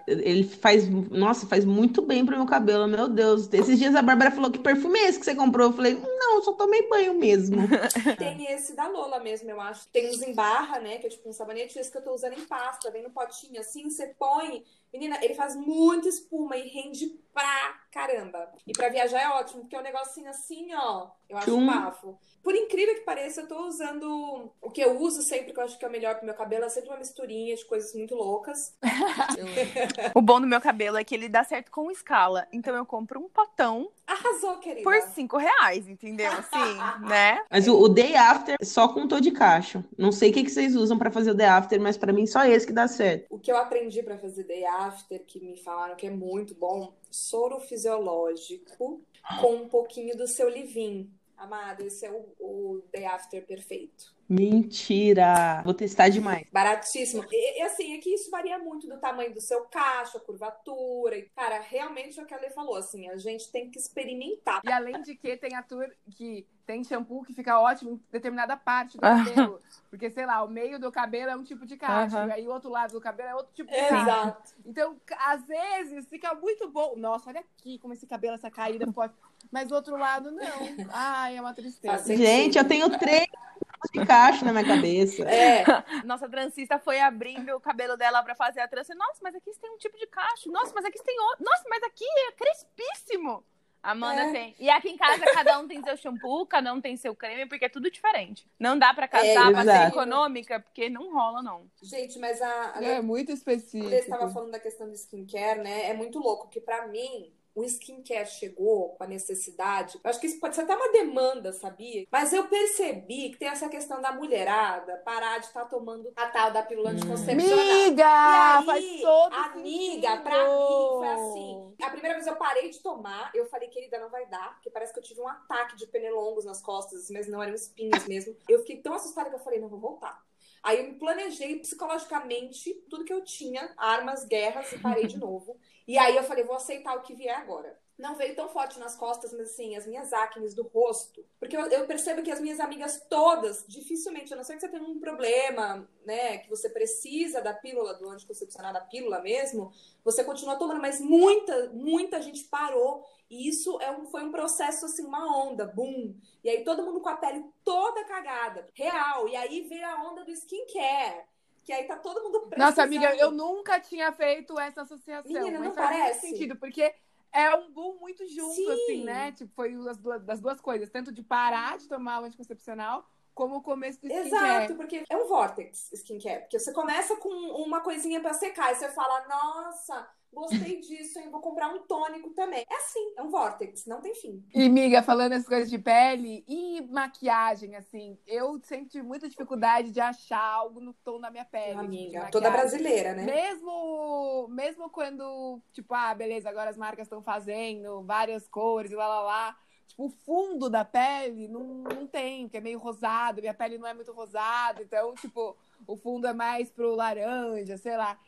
Ele faz, nossa, faz muito bem pro meu cabelo, meu Deus. Esses dias a Bárbara falou que perfume é esse que você comprou? Eu falei, não, eu só tomei banho mesmo. Tem esse da Lola mesmo, eu acho. Tem uns em barra, né? Que é tipo um sabonete, esse que eu tô usando em pasta. Vem no potinho assim, você põe. Menina, ele faz muita espuma e rende pra caramba. E pra viajar é ótimo, porque é um negocinho assim, ó. Eu acho Tchum. bafo. Por incrível que pareça, eu tô usando o que eu uso sempre, que eu acho que é o melhor pro meu cabelo. É sempre uma misturinha de coisas muito loucas. O bom do meu cabelo é que ele dá certo com escala. Então eu compro um potão Arrasou, querida. por cinco reais, entendeu? Assim, né? Mas o, o Day After só com tô de cacho. Não sei o que, que vocês usam pra fazer o Day After, mas pra mim só esse que dá certo. O que eu aprendi pra fazer day after, que me falaram que é muito bom, soro fisiológico com um pouquinho do seu livin. Amada, esse é o, o day after perfeito. Mentira! Vou testar demais. Baratíssimo. E, e, assim, é que isso varia muito do tamanho do seu cacho, a curvatura. E, cara, realmente é o que a Lê falou, assim, a gente tem que experimentar. E além de que tem a tour que tem shampoo que fica ótimo em determinada parte do Aham. cabelo. Porque, sei lá, o meio do cabelo é um tipo de cacho, e aí o outro lado do cabelo é outro tipo de cacho. Exato. Então, às vezes, fica muito bom. Nossa, olha aqui como esse cabelo, essa caída pode. Mas do outro lado, não. Ai, é uma tristeza. Gente, eu tenho três tipos de cacho na minha cabeça. É, Nossa transista foi abrindo o cabelo dela pra fazer a trança. Nossa, mas aqui tem um tipo de cacho. Nossa, mas aqui tem outro. Nossa, mas aqui é crespíssimo. Amanda É. tem. E aqui em casa cada um tem seu shampoo, cada um tem seu creme, porque é tudo diferente. Não dá pra É, casar pra ser econômica, porque não rola, não. gente, mas a, a É muito Você estava específico. falando da questão do skincare, né? É muito louco, que pra mim, o skincare chegou com a necessidade, eu acho que isso pode ser até uma demanda, sabia? Mas eu percebi que tem essa questão da mulherada parar de estar tá tomando a tal da pílula anticoncepcional. Amiga, E aí, faz todo amiga, sentido. pra mim foi assim. A primeira vez eu parei de tomar, eu falei, querida, não vai dar, porque parece que eu tive um ataque de pernilongos nas costas, mas não eram espinhos mesmo. Eu fiquei tão assustada que eu falei, não, vou voltar. Aí eu me planejei psicologicamente tudo que eu tinha, armas, guerras, e parei de novo. E aí eu falei, vou aceitar o que vier agora. Não veio tão forte nas costas, mas assim, as minhas acnes do rosto. Porque eu, eu percebo que as minhas amigas todas, dificilmente, a não ser que você tenha um problema, né, que você precisa da pílula, do anticoncepcional, da pílula mesmo, você continua tomando, mas muita, muita gente parou. E isso é um, foi um processo, assim, uma onda, boom. E aí todo mundo com a pele toda cagada, real. E aí veio a onda do skincare. Que aí tá todo mundo precisando. Nossa, amiga, eu nunca tinha feito essa associação. Menina, não parece? sentido, porque é um boom muito junto, Sim. assim, né? Tipo, foi as duas, das duas coisas. Tanto de parar de tomar o anticoncepcional, como o começo do skincare. Exato, porque é um vortex skincare. Porque você começa com uma coisinha pra secar e você fala, nossa, gostei disso, hein? Vou comprar um tônico também. É assim, é um vortex, não tem fim. E, amiga, falando essas coisas de pele e maquiagem, assim, eu sempre tive muita dificuldade de achar algo no tom da minha pele. Amiga, toda brasileira, né? Mesmo, mesmo quando, tipo, ah, beleza, agora as marcas estão fazendo várias cores e lá, lá, lá. Tipo, o fundo da pele não, não tem, porque é meio rosado, minha pele não é muito rosada, então, tipo, o fundo é mais pro laranja, sei lá.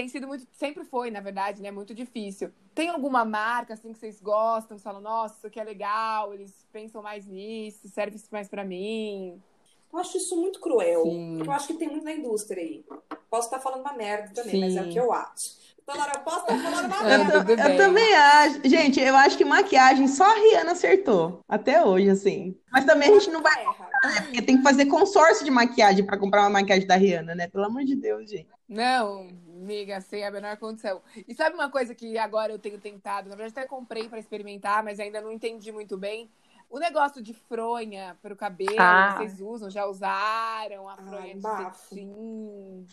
Tem sido muito, sempre foi, na verdade, né? Muito difícil. Tem alguma marca, assim, que vocês gostam, que falam, nossa, isso aqui é legal, eles pensam mais nisso, serve isso mais pra mim? Eu acho isso muito cruel. Sim. Eu acho que tem muito na indústria aí. Posso estar falando uma merda também, Sim. mas é o que eu acho. Então, Laura, eu posso estar falando uma Ah, merda. Eu bem. também acho. Gente, eu acho que maquiagem só a Rihanna acertou. Até hoje, assim. Mas também a gente não vai. Erra. né? Porque tem que fazer consórcio de maquiagem pra comprar uma maquiagem da Rihanna, né? Pelo amor de Deus, gente. Não, amiga, sem a menor condição. E sabe uma coisa que agora eu tenho tentado? Na verdade, até comprei pra experimentar, mas ainda não entendi muito bem. O negócio de fronha pro cabelo, Ah. vocês usam, já usaram a Ai, fronha de bafo. cetim.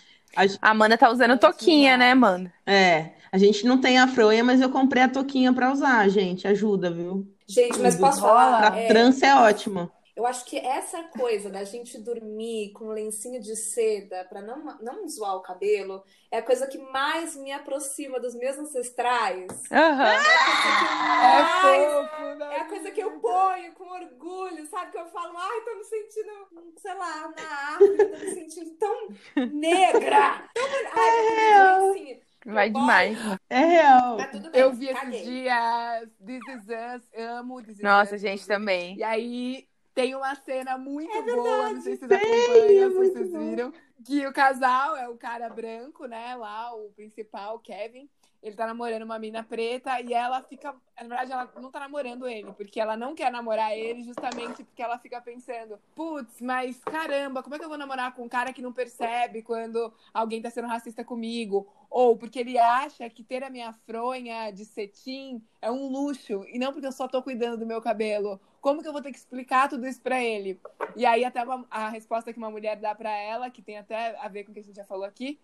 A Amanda tá usando toquinha, né, Amanda? É, a gente não tem a fronha, mas eu comprei a touquinha pra usar, gente. Ajuda, viu? Gente, mas posso falar? Pra É, trança é ótimo. Eu acho que essa coisa da gente dormir com um lencinho de seda pra não, não zoar o cabelo é a coisa que mais me aproxima dos meus ancestrais. Aham. É a coisa que eu É mais fofo, né? É a coisa que eu ponho com orgulho, sabe? Que eu falo, ai, tô me sentindo, sei lá, na África, tô me sentindo tão negra. Tão... Ai, assim, Vai demais. É real. Bem, Eu vi esses dias This Is Us, amo This Is Nossa, Us. gente, também. E aí tem uma cena muito É boa, não sei se vocês Tem, acompanham, é se vocês bom. viram, que o casal é o cara branco, né, lá, o principal, Kevin, ele tá namorando uma mina preta e ela fica, na verdade ela não tá namorando ele, porque ela não quer namorar ele justamente porque ela fica pensando, putz, mas caramba, como é que eu vou namorar com um cara que não percebe quando alguém tá sendo racista comigo? Ou porque ele acha que ter a minha fronha de cetim é um luxo e não porque eu só tô cuidando do meu cabelo. Como que eu vou ter que explicar tudo isso pra ele? E aí até uma- a resposta que uma mulher dá pra ela, que tem até a ver com o que a gente já falou aqui,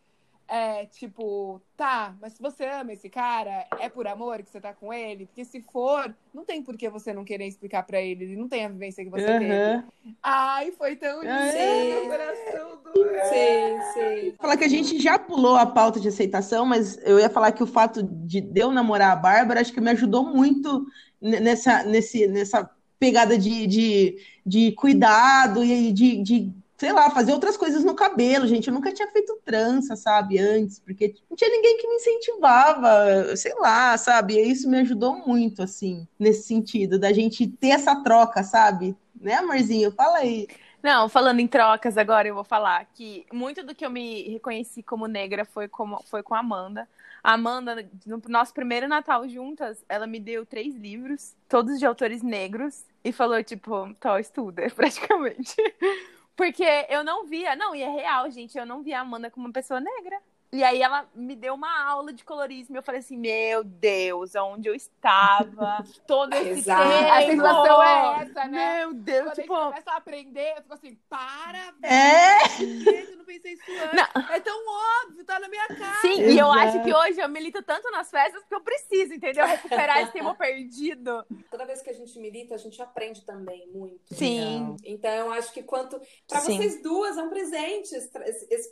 é tipo, tá, mas se você ama esse cara, é por amor que você tá com ele? Porque se for, não tem por que você não querer explicar pra ele, ele não tem a vivência que você teve. Aham. Ai, foi tão lindo, coração sim. Falar que a gente já pulou a pauta de aceitação, mas eu ia falar que o fato de eu namorar a Bárbara acho que me ajudou muito nessa, nesse, nessa pegada de, de, de cuidado e de, de, sei lá, fazer outras coisas no cabelo, gente. Eu nunca tinha feito trança, sabe, antes, porque não tinha ninguém que me incentivava, sei lá, sabe? E isso me ajudou muito, assim, nesse sentido, da gente ter essa troca, sabe? Né, amorzinho? Fala aí. Não, falando em trocas agora, eu vou falar que muito do que eu me reconheci como negra foi, como, foi com a Amanda. A Amanda, no nosso primeiro Natal juntas, ela me deu três livros, todos de autores negros, e falou, tipo, Tó, estuda, praticamente. Porque eu não via, não, e é real, gente, eu não via a Amanda como uma pessoa negra. E aí ela me deu uma aula de colorismo. E eu falei assim, meu Deus, aonde eu estava todo esse Exato. tempo. A sensação é essa, né? Meu Deus, Quando tipo... a gente começa a aprender, eu fico assim, para, É, gente, eu não pensei isso antes. É tão óbvio, tá na minha cara. Sim, e eu Exato. acho que hoje eu milito tanto nas festas porque eu preciso, entendeu? Recuperar esse tempo perdido. Toda vez que a gente milita, a gente aprende também muito. Sim. Então, eu acho que quanto. Para Sim. vocês duas, é um presente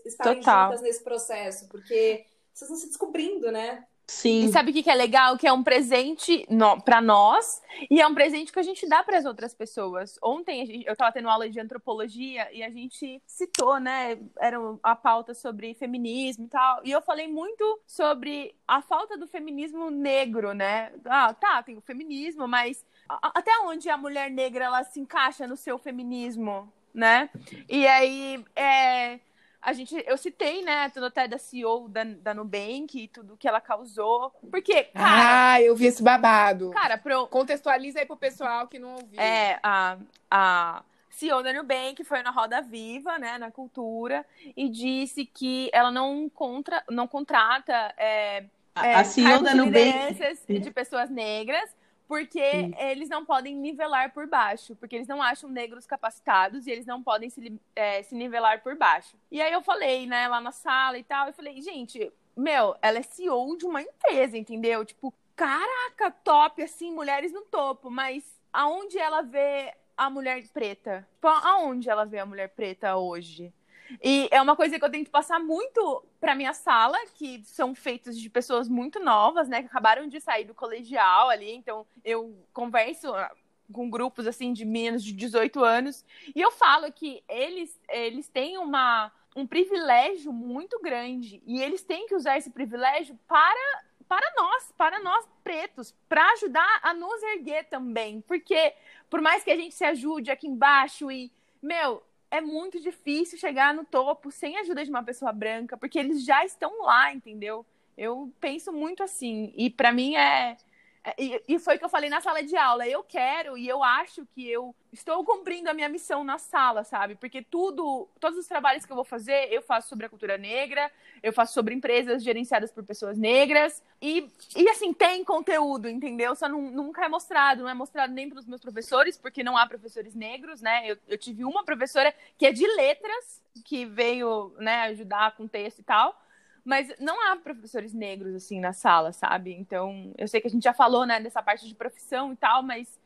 estarem Total. juntas nesse processo, porque vocês estão se descobrindo, né? sim. E sabe o que, que é legal? Que é um presente no, para nós e é um presente que a gente dá para as outras pessoas. Ontem a gente- eu estava tendo aula de antropologia e a gente citou, né? Era a pauta sobre feminismo e tal. E eu falei muito sobre a falta do feminismo negro, né? Ah, tá, tem o feminismo, mas a- até onde a mulher negra ela se encaixa no seu feminismo, né? E aí, é, a gente, eu citei, né, tudo até da CEO da, da Nubank e tudo que ela causou. Porque, cara, Ah, eu vi esse babado. cara, pro, Contextualiza aí pro pessoal que não ouviu. é, a, a CEO da Nubank foi na Roda Viva, né, na cultura, e disse que ela não, contra, não contrata é, é, A CEO da Nubank. de pessoas negras, porque Sim. eles não podem nivelar por baixo, porque eles não acham negros capacitados e eles não podem se, é, se nivelar por baixo. E aí eu falei, né, lá na sala e tal, eu falei, gente, meu, ela é CEO de uma empresa, entendeu? Tipo, caraca, top, assim, mulheres no topo, mas aonde ela vê a mulher preta? Tipo, aonde ela vê a mulher preta hoje? E é uma coisa que eu tento passar muito pra minha sala, que são feitos de pessoas muito novas, né? Que acabaram de sair do colegial ali. Então, eu converso ah, com grupos, assim, de menos de 18 anos. E eu falo que eles, eles têm uma, um privilégio muito grande. E eles têm que usar esse privilégio para, para nós, para nós pretos, para ajudar a nos erguer também. Porque, por mais que a gente se ajude aqui embaixo e, meu, é muito difícil chegar no topo sem a ajuda de uma pessoa branca, porque eles já estão lá, entendeu? Eu penso muito assim. E para mim é. É- E, e foi o que eu falei na sala de aula. Eu quero e eu acho que eu estou cumprindo a minha missão na sala, sabe? Porque tudo, todos os trabalhos que eu vou fazer, eu faço sobre a cultura negra, eu faço sobre empresas gerenciadas por pessoas negras. E, e assim, tem conteúdo, entendeu? Só não- nunca é mostrado. Não é mostrado nem pelos meus professores, porque não há professores negros, né? Eu, eu tive uma professora que é de letras, que veio né, ajudar com texto e tal. Mas não há professores negros, assim, na sala, sabe? Então, eu sei que a gente já falou, né, dessa parte de profissão e tal, mas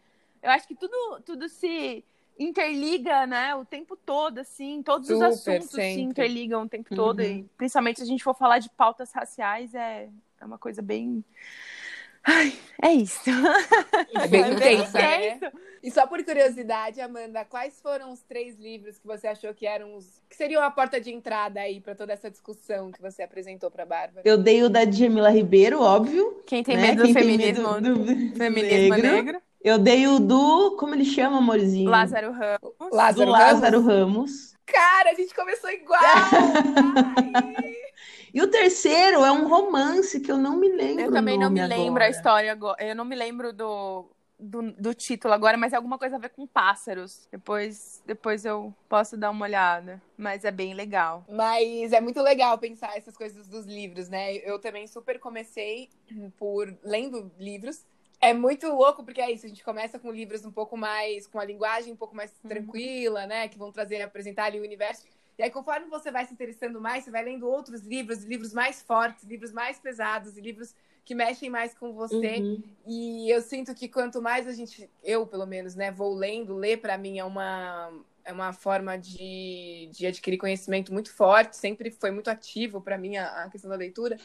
eu acho que tudo, tudo se interliga, né, o tempo todo, assim, todos Super, os assuntos se sempre. interligam o tempo todo, Uhum. e principalmente se a gente for falar de pautas raciais, é, é uma coisa bem... Ai, é isso. É bem É bem intensa, né? intenso. E só por curiosidade, Amanda, quais foram os três livros que você achou que eram os que seriam a porta de entrada aí para toda essa discussão que você apresentou para Bárbara? Eu dei o da Djamila Ribeiro, óbvio. Quem tem né? medo Quem do feminismo, medo do- do feminismo negro. negro. Eu dei o do. Como ele chama, amorzinho? Lázaro Ramos. Do Lázaro, Lázaro Ramos? Ramos. Cara, a gente começou igual! E o terceiro é um romance que eu não me lembro. Eu o também não me nome lembro a agora. história agora. Eu não me lembro do, do, do título agora, mas é alguma coisa a ver com pássaros. Depois, depois eu posso dar uma olhada. Mas é bem legal. Mas é muito legal pensar essas coisas dos livros, né? Eu também super comecei por lendo livros. É muito louco, porque é isso, a gente começa com livros um pouco mais, com a linguagem um pouco mais tranquila, né? Que vão trazer, apresentar ali o universo. E aí, conforme você vai se interessando mais, você vai lendo outros livros, livros mais fortes, livros mais pesados, livros que mexem mais com você. Uhum. E eu sinto que quanto mais a gente, eu pelo menos, né, vou lendo, ler para mim é uma é uma forma de, de adquirir conhecimento muito forte, sempre foi muito ativo para mim a, a questão da leitura.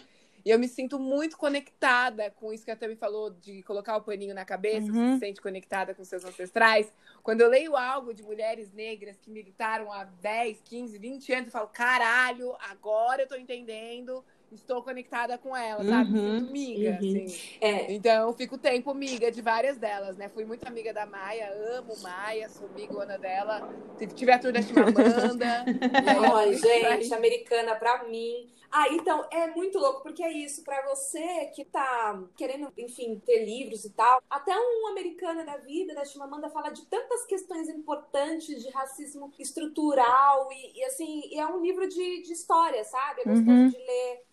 E eu me sinto muito conectada com isso que a Tami falou, de colocar o paninho na cabeça, Uhum. você se sente conectada com seus ancestrais. Quando eu leio algo de mulheres negras que militaram há 10, 15, 20 anos, eu falo, caralho, agora eu tô entendendo, estou conectada com elas, sabe? Me Uhum, sinto miga, uhum. assim. É, Então, eu fico tempo amiga de várias delas, né? Fui muito amiga da Maia, amo Maia, sou amigona dela. Tive- Tive a tour da Chimamanda. daí- gente, americana pra mim. Ah, então, é muito louco, porque é isso, pra você que tá querendo, enfim, ter livros e tal, até um americana da vida, da Chimamanda, fala de tantas questões importantes de racismo estrutural, e, e, assim, e é um livro de, de história, sabe? É gostoso Uhum. de ler.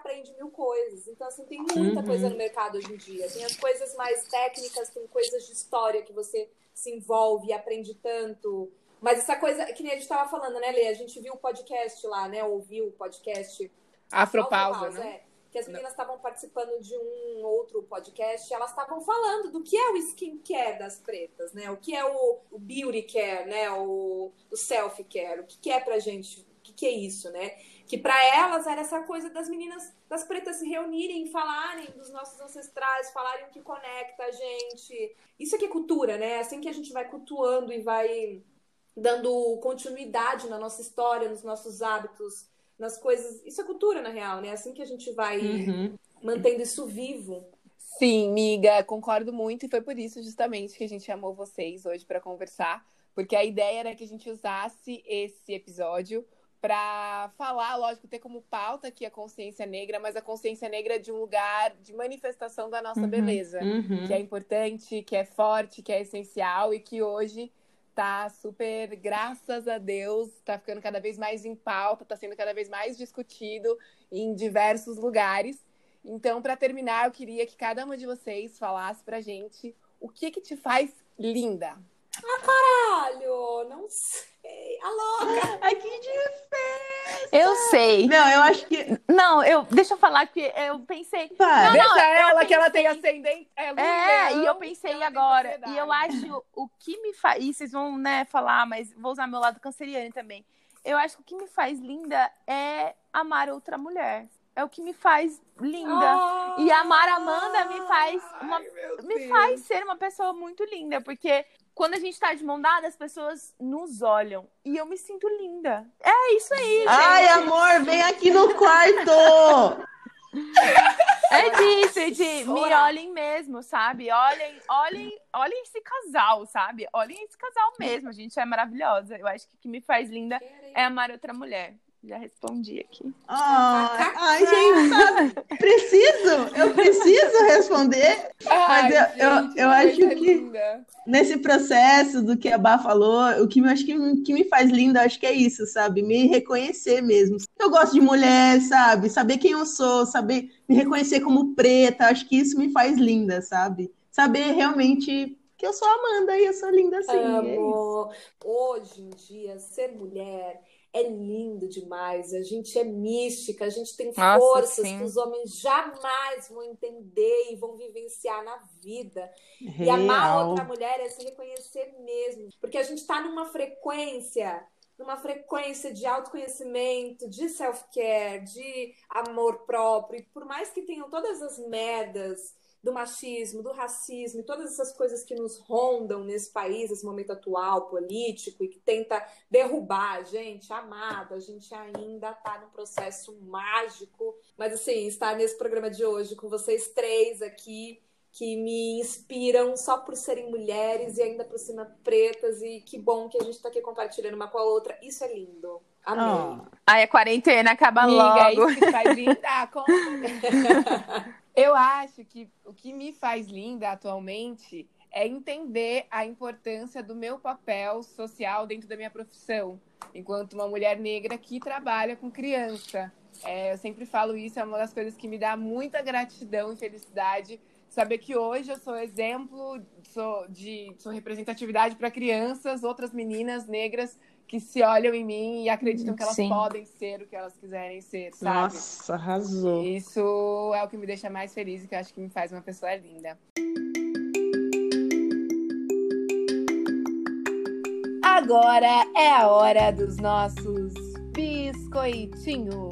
aprende mil coisas. Então, assim, tem muita Uhum. coisa no mercado hoje em dia. Tem as coisas mais técnicas, tem coisas de história que você se envolve e aprende tanto. Mas essa coisa, que nem a gente estava falando, né, Lê? A gente viu o podcast lá, né? Ouviu o podcast Afropausa, Afropausa, né? é. Que as meninas estavam participando de um outro podcast elas estavam falando do que é o skincare das pretas, né? O que é o, o beauty care, né? O, o self care, o que, que é pra gente, o que, que é isso, né? Que pra elas era essa coisa das meninas, das pretas se reunirem, falarem dos nossos ancestrais, falarem o que conecta a gente. Isso aqui é cultura, né? Assim que a gente vai cultuando e vai dando continuidade na nossa história, nos nossos hábitos, nas coisas. Isso é cultura, na real, né? Assim que a gente vai Uhum. mantendo isso vivo. Sim, miga, concordo muito. E foi por isso, justamente, que a gente chamou vocês hoje para conversar. Porque a ideia era que a gente usasse esse episódio para falar, lógico, ter como pauta aqui a consciência negra, mas a consciência negra de um lugar de manifestação da nossa Uhum. beleza. Uhum. que é importante, que é forte, que é essencial e que hoje tá super, graças a Deus, tá ficando cada vez mais em pauta, tá sendo cada vez mais discutido em diversos lugares. Então, para terminar, eu queria que cada uma de vocês falasse pra gente o que que te faz linda. Caralho, não sei. Alô? Ai, que difícil! Eu sei. Não, eu acho que. Não, eu deixa eu falar que eu pensei. Vai. Não, Deixa não, ela que ela tem ascendente. É, É, e eu pensei agora. E eu acho o que me faz. E vocês vão, né, falar, mas vou usar meu lado canceriano também. Eu acho que o que me faz linda é amar outra mulher. É o que me faz linda. E amar a Amanda me faz uma Ai, me faz ser uma pessoa muito linda, porque quando a gente tá de mão dada, as pessoas nos olham e eu me sinto linda. É isso aí, gente. Ai, amor, vem aqui no quarto! É disso, é de me olhem mesmo, sabe? Olhem, olhem, olhem esse casal, sabe? Olhem esse casal mesmo, a gente é maravilhosa. Eu acho que o que me faz linda é amar outra mulher. Já respondi aqui. Ai, ai, gente, sabe? Preciso? Eu preciso responder? Ai, Mas eu- eu- gente, eu coisa acho que- linda. Nesse processo do que a Bá falou, o que eu acho que, que me faz linda, acho que é isso, sabe? Me reconhecer mesmo. Eu gosto de mulher, sabe? Saber quem eu sou, saber me reconhecer como preta, acho que isso me faz linda, sabe? Saber realmente que eu sou Amanda e eu sou linda assim. é isso. Amo. Hoje em dia, ser mulher é lindo demais. A gente é mística, a gente tem Nossa, forças sim. que os homens jamais vão entender e vão vivenciar na vida. E amar Real. outra mulher é se reconhecer mesmo. Porque a gente tá numa frequência, numa frequência de autoconhecimento, de self-care, de amor próprio. E por mais que tenham todas as merdas do machismo, do racismo e todas essas coisas que nos rondam nesse país, nesse momento atual, político, e que tenta derrubar a gente, amada, a gente ainda tá num processo mágico. Mas assim, estar nesse programa de hoje com vocês três aqui, que me inspiram só por serem mulheres e ainda por cima pretas, e que bom que a gente tá aqui compartilhando uma com a outra. Isso é lindo. Amei. Ah. Ai, a quarentena acaba Amiga, é logo. isso que faz linda. Eu acho que o que me faz linda atualmente é entender a importância do meu papel social dentro da minha profissão, enquanto uma mulher negra que trabalha com criança. É, eu sempre falo isso, é uma das coisas que me dá muita gratidão e felicidade. Saber que hoje eu sou exemplo, sou, de, sou representatividade para crianças, outras meninas negras que se olham em mim e acreditam que elas Sim. podem ser o que elas quiserem ser, sabe? Nossa, arrasou. Isso é o que me deixa mais feliz e que eu acho que me faz uma pessoa linda. Agora é a hora dos nossos biscoitinhos.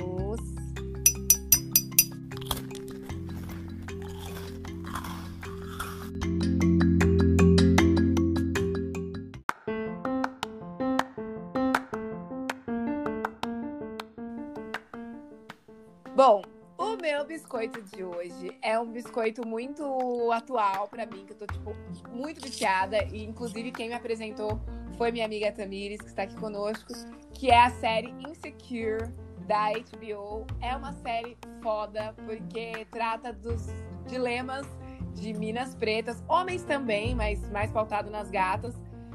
Biscoito de hoje é um biscoito muito atual pra mim, que eu tô, tipo, muito viciada. E, inclusive, quem me apresentou foi minha amiga Tamires, que está aqui conosco, que é a série Insecure da HBO. É uma série foda, porque trata dos dilemas de minas pretas, homens também, mas mais pautado nas gatas,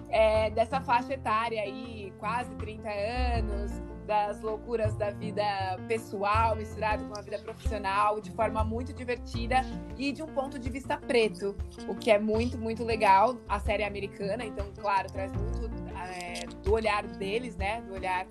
é, dessa faixa etária aí, quase 30 anos, das loucuras da vida pessoal misturado com a vida profissional de forma muito divertida e de um ponto de vista preto, o que é muito, muito legal. A série é americana, então, claro, traz muito é, do olhar deles, né? Do olhar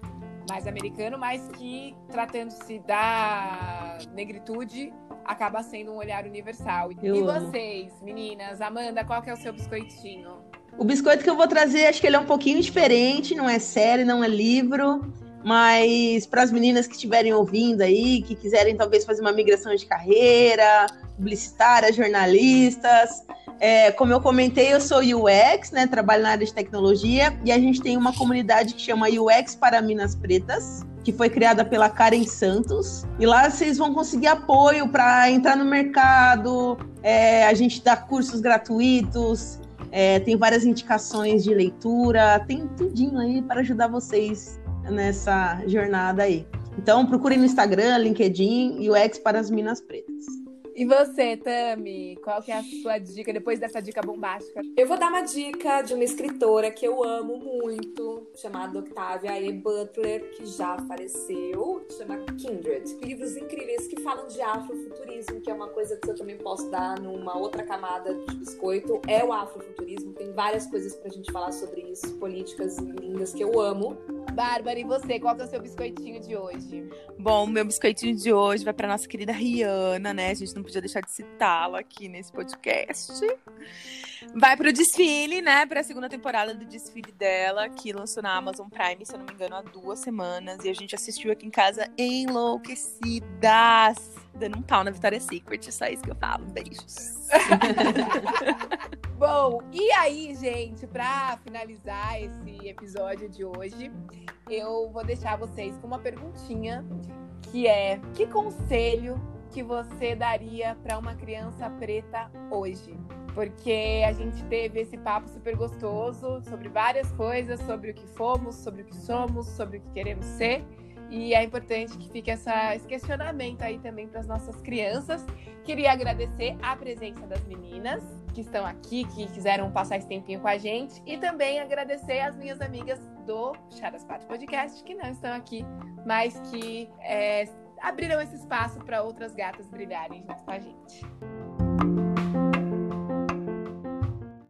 mais americano, mas que, tratando-se da negritude, acaba sendo um olhar universal. Eu e amo. vocês, meninas? Amanda, qual que é o seu biscoitinho? O biscoito que eu vou trazer, acho que ele é um pouquinho diferente, não é série, não é livro, mas para as meninas que estiverem ouvindo aí, que quiserem talvez fazer uma migração de carreira, publicitárias, jornalistas, é, como eu comentei, eu sou UX, né? Trabalho na área de tecnologia e a gente tem uma comunidade que chama UX para Minas Pretas, que foi criada pela Karen Santos. E lá vocês vão conseguir apoio para entrar no mercado. é, a gente dá cursos gratuitos, é, tem várias indicações de leitura, tem tudinho aí para ajudar vocês nessa jornada aí. Então procurem no Instagram, LinkedIn, UX para as Minas Pretas. E você, Tami? Qual que é a sua dica depois dessa dica bombástica? Eu vou dar uma dica de uma escritora que eu amo muito, chamada Octavia E. Butler, que já faleceu, chama Kindred. Livros incríveis que falam de afrofuturismo, que é uma coisa que eu também posso dar numa outra camada de biscoito, é o afrofuturismo. Tem várias coisas pra gente falar sobre isso, políticas lindas que eu amo. Bárbara, e você? Qual é o seu biscoitinho de hoje? Bom, meu biscoitinho de hoje vai para nossa querida Rihanna, né? A gente não podia deixar de citá-la aqui nesse podcast. Vai pro desfile, né? Pra segunda temporada do desfile dela, que lançou na Amazon Prime, se eu não me engano, há duas semanas. E a gente assistiu aqui em casa enlouquecidas. Dando um pau na Victoria's Secret, só isso que eu falo. Beijos. Bom, e aí, gente, pra finalizar esse episódio de hoje, eu vou deixar vocês com uma perguntinha que é: que conselho que você daria para uma criança preta hoje? Porque a gente teve esse papo super gostoso sobre várias coisas, sobre o que fomos, sobre o que somos, sobre o que queremos ser. E é importante que fique essa, esse questionamento aí também para as nossas crianças. Queria agradecer a presença das meninas que estão aqui, que quiseram passar esse tempinho com a gente. E também agradecer as minhas amigas do Charas 4 Podcast, que não estão aqui, mas que é, abriram esse espaço para outras gatas brilharem junto com a gente.